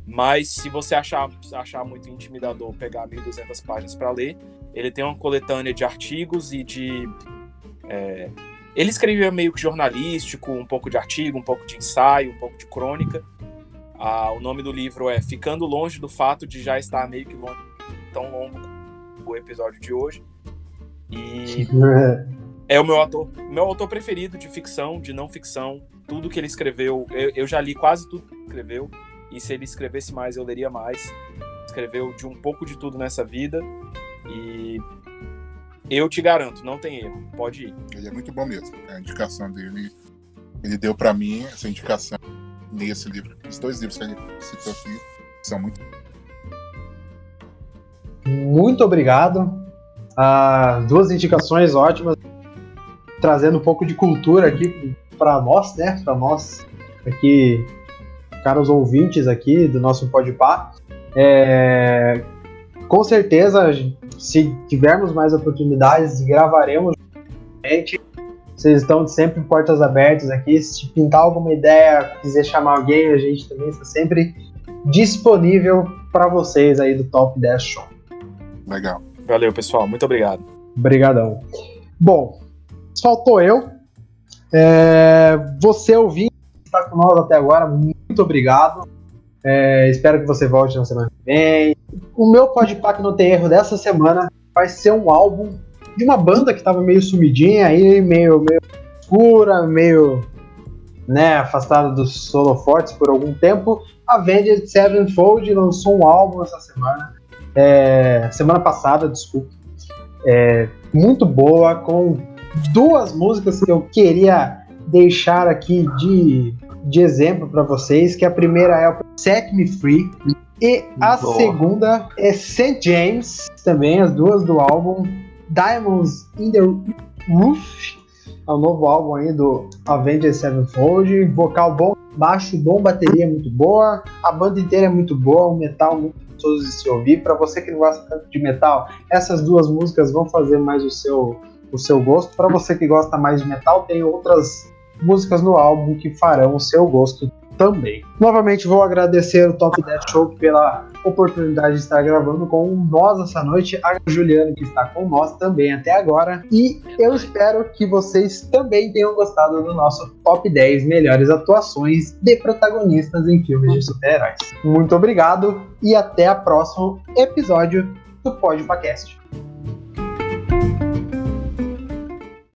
Speaker 2: Mas se você achar, achar muito intimidador pegar 1.200 páginas para ler, ele tem uma coletânea de artigos e de. é, Ele escrevia meio que jornalístico, um pouco de artigo, um pouco de ensaio, um pouco de crônica. Ah, o nome do livro é Ficando Longe do Fato de Já Estar Meio que Longe, tão longo como o episódio de hoje. E é o meu autor, meu autor preferido de ficção, de não ficção. Tudo que ele escreveu, eu, eu já li quase tudo que ele escreveu. E se ele escrevesse mais, eu leria mais. Escreveu de um pouco de tudo nessa vida. E eu te garanto, não tem erro. Pode ir.
Speaker 3: Ele é muito bom mesmo. A indicação dele, ele deu para mim essa indicação. Li esse livro. Os dois livros que ele citou aqui são muito.
Speaker 1: Muito obrigado. Ah, duas indicações ótimas, trazendo um pouco de cultura aqui para nós, né? Para nós aqui, caros ouvintes aqui do nosso Podpah. É, com certeza, se tivermos mais oportunidades, gravaremos. Vocês estão sempre portas abertas aqui. Se pintar alguma ideia, quiser chamar alguém, a gente também está sempre disponível para vocês aí do Top 10 Show.
Speaker 3: Legal.
Speaker 2: Valeu, pessoal. Muito obrigado.
Speaker 1: Obrigadão. Bom, faltou eu. É, você ouvinte está com nós até agora, muito obrigado. É, espero que você volte na semana que vem. O meu Podpack Não Tem Erro dessa semana vai ser um álbum de uma banda que estava meio sumidinha aí, meio, meio escura, meio né, afastada dos solo fortes por algum tempo. Avenged Sevenfold lançou um álbum essa semana, é, semana passada, desculpa, é, muito boa, com duas músicas que eu queria deixar aqui de, de exemplo para vocês, que a primeira é o Set Me Free e a
Speaker 4: Boa.
Speaker 1: segunda é St. James, também as duas do álbum Diamonds in the Roof, é o novo álbum aí do Avenged Sevenfold, vocal bom, baixo bom, bateria muito boa, a banda inteira é muito boa, um metal muito gostoso de se ouvir. Para você que não gosta tanto de metal, essas duas músicas vão fazer mais o seu o seu gosto. Para você que gosta mais de metal, tem outras músicas no álbum que farão o seu gosto também. Novamente vou agradecer o Top 10 Show pela oportunidade de estar gravando com nós essa noite, a Juliana que está com nós também até agora, e eu espero que vocês também tenham gostado do nosso Top 10 melhores atuações de protagonistas em filmes de super-heróis. Muito obrigado e até o próximo episódio do Podcast.